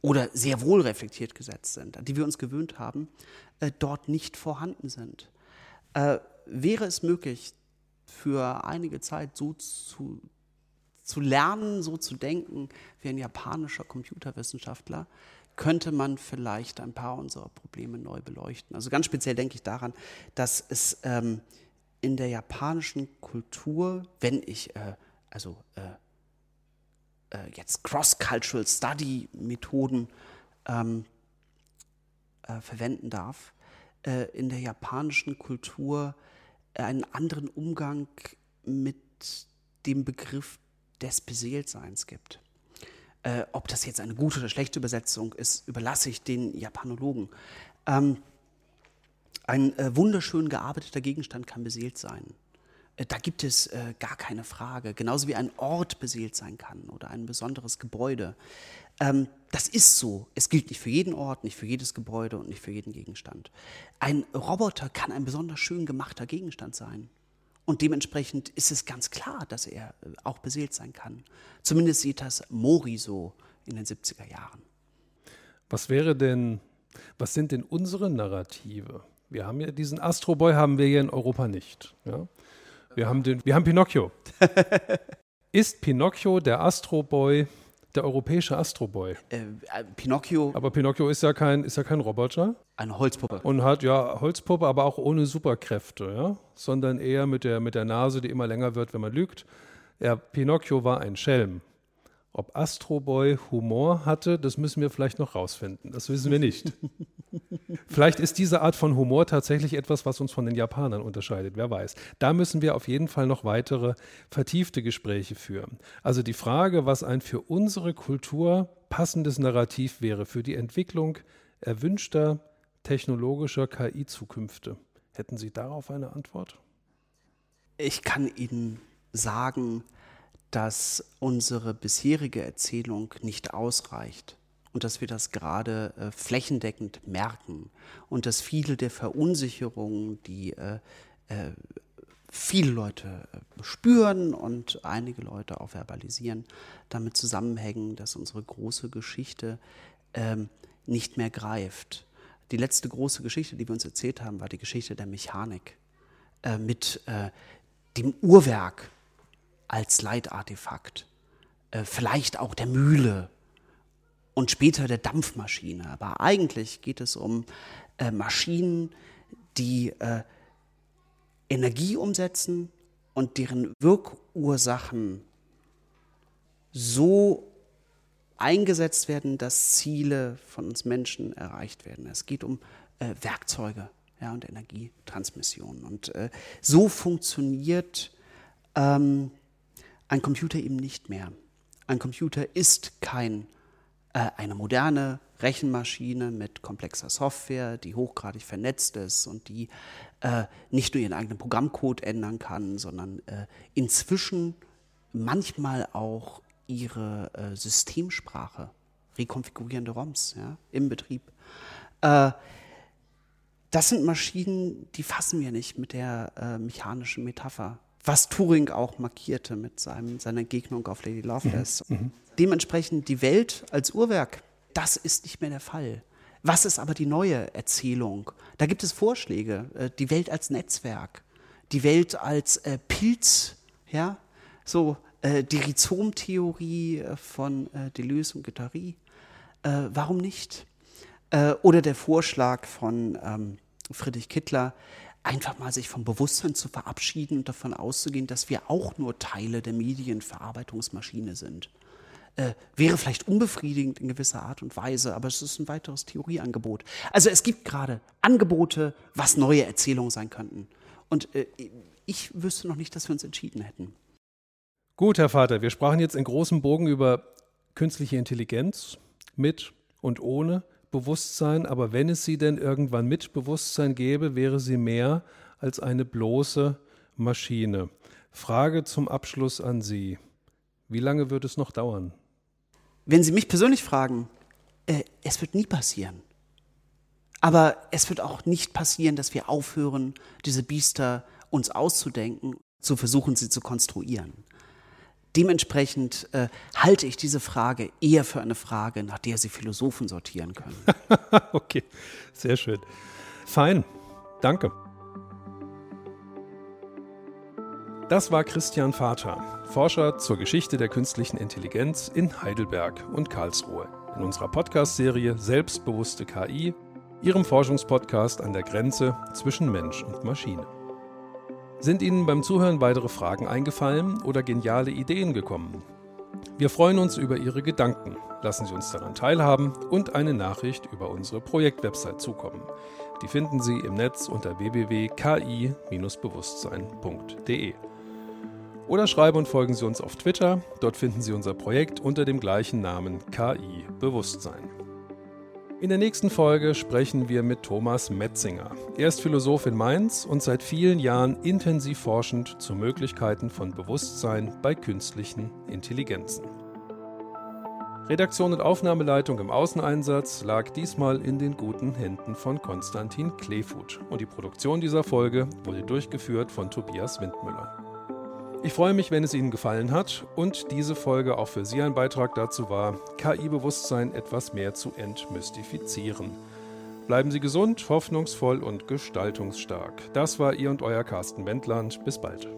oder sehr wohl reflektiert gesetzt sind, an die wir uns gewöhnt haben, äh, dort nicht vorhanden sind. Äh, wäre es möglich, für einige Zeit so zu, zu lernen, so zu denken wie ein japanischer Computerwissenschaftler, könnte man vielleicht ein paar unserer Probleme neu beleuchten. Also ganz speziell denke ich daran, dass es ähm, in der japanischen Kultur, wenn ich äh, also äh, äh, jetzt Cross-Cultural Study-Methoden ähm, äh, verwenden darf, äh, in der japanischen Kultur einen anderen Umgang mit dem Begriff des Beseeltseins gibt. Äh, ob das jetzt eine gute oder schlechte Übersetzung ist, überlasse ich den Japanologen. Ähm, ein äh, wunderschön gearbeiteter Gegenstand kann beseelt sein. Äh, da gibt es äh, gar keine Frage. Genauso wie ein Ort beseelt sein kann oder ein besonderes Gebäude. Ähm, das ist so. Es gilt nicht für jeden Ort, nicht für jedes Gebäude und nicht für jeden Gegenstand. Ein Roboter kann ein besonders schön gemachter Gegenstand sein. Und dementsprechend ist es ganz klar, dass er äh, auch beseelt sein kann. Zumindest sieht das Mori so in den 70er Jahren. Was wäre denn, was sind denn unsere Narrative? Wir haben ja diesen Astro Boy haben wir hier in Europa nicht. Ja? Wir, haben den, wir haben Pinocchio. ist Pinocchio der Astro Boy der europäische Astroboy. Äh, äh, Pinocchio. Aber Pinocchio ist ja kein, ist ja kein Roboter. Eine Holzpuppe. Und hat ja Holzpuppe, aber auch ohne Superkräfte, ja? Sondern eher mit der, mit der Nase, die immer länger wird, wenn man lügt. Ja, Pinocchio war ein Schelm. Ob Astroboy Humor hatte, das müssen wir vielleicht noch rausfinden. Das wissen wir nicht. vielleicht ist diese Art von Humor tatsächlich etwas, was uns von den Japanern unterscheidet. Wer weiß. Da müssen wir auf jeden Fall noch weitere vertiefte Gespräche führen. Also die Frage, was ein für unsere Kultur passendes Narrativ wäre für die Entwicklung erwünschter technologischer KI-Zukünfte. Hätten Sie darauf eine Antwort? Ich kann Ihnen sagen, dass unsere bisherige Erzählung nicht ausreicht und dass wir das gerade äh, flächendeckend merken und dass viele der Verunsicherungen, die äh, äh, viele Leute äh, spüren und einige Leute auch verbalisieren, damit zusammenhängen, dass unsere große Geschichte ähm, nicht mehr greift. Die letzte große Geschichte, die wir uns erzählt haben, war die Geschichte der Mechanik äh, mit äh, dem Uhrwerk als Leitartefakt, äh, vielleicht auch der Mühle und später der Dampfmaschine. Aber eigentlich geht es um äh, Maschinen, die äh, Energie umsetzen und deren Wirkursachen so eingesetzt werden, dass Ziele von uns Menschen erreicht werden. Es geht um äh, Werkzeuge ja, und Energietransmission. Und so funktioniert ähm, ein Computer eben nicht mehr. Ein Computer ist kein, äh, eine moderne Rechenmaschine mit komplexer Software, die hochgradig vernetzt ist und die äh, nicht nur ihren eigenen Programmcode ändern kann, sondern äh, inzwischen manchmal auch ihre äh, Systemsprache, rekonfigurierende ROMs ja, im Betrieb. Äh, das sind Maschinen, die fassen wir nicht mit der äh, mechanischen Metapher. Was Turing auch markierte mit seinem, seiner Gegnung auf Lady Lovelace. Mhm. Mhm. Dementsprechend die Welt als Uhrwerk, das ist nicht mehr der Fall. Was ist aber die neue Erzählung? Da gibt es Vorschläge. Äh, die Welt als Netzwerk, die Welt als äh, Pilz, ja, so äh, die Rhizomtheorie äh, von äh, Deleuze und Guattari. Äh, warum nicht? Oder der Vorschlag von ähm, Friedrich Kittler, einfach mal sich vom Bewusstsein zu verabschieden und davon auszugehen, dass wir auch nur Teile der Medienverarbeitungsmaschine sind. Äh, wäre vielleicht unbefriedigend in gewisser Art und Weise, aber es ist ein weiteres Theorieangebot. Also es gibt gerade Angebote, was neue Erzählungen sein könnten. Und äh, ich wüsste noch nicht, dass wir uns entschieden hätten. Gut, Herr Vater, wir sprachen jetzt in großem Bogen über künstliche Intelligenz mit und ohne Bewusstsein, aber wenn es sie denn irgendwann mit Bewusstsein gäbe, wäre sie mehr als eine bloße Maschine. Frage zum Abschluss an Sie. Wie lange wird es noch dauern? Wenn Sie mich persönlich fragen, äh, es wird nie passieren. Aber es wird auch nicht passieren, dass wir aufhören, diese Biester uns auszudenken, zu versuchen, sie zu konstruieren. Dementsprechend äh, halte ich diese Frage eher für eine Frage, nach der Sie Philosophen sortieren können. okay, sehr schön. Fein, danke. Das war Christian Vater, Forscher zur Geschichte der künstlichen Intelligenz in Heidelberg und Karlsruhe. In unserer Podcast-Serie Selbstbewusste KI, Ihrem Forschungspodcast an der Grenze zwischen Mensch und Maschine. Sind Ihnen beim Zuhören weitere Fragen eingefallen oder geniale Ideen gekommen? Wir freuen uns über Ihre Gedanken. Lassen Sie uns daran teilhaben und eine Nachricht über unsere Projektwebsite zukommen. Die finden Sie im Netz unter www.ki-bewusstsein.de. Oder schreiben und folgen Sie uns auf Twitter. Dort finden Sie unser Projekt unter dem gleichen Namen KI Bewusstsein. In der nächsten Folge sprechen wir mit Thomas Metzinger. Er ist Philosoph in Mainz und seit vielen Jahren intensiv forschend zu Möglichkeiten von Bewusstsein bei künstlichen Intelligenzen. Redaktion und Aufnahmeleitung im Außeneinsatz lag diesmal in den guten Händen von Konstantin Kleefut und die Produktion dieser Folge wurde durchgeführt von Tobias Windmüller. Ich freue mich, wenn es Ihnen gefallen hat und diese Folge auch für Sie ein Beitrag dazu war, KI-Bewusstsein etwas mehr zu entmystifizieren. Bleiben Sie gesund, hoffnungsvoll und gestaltungsstark. Das war Ihr und Euer Carsten Wendland. Bis bald.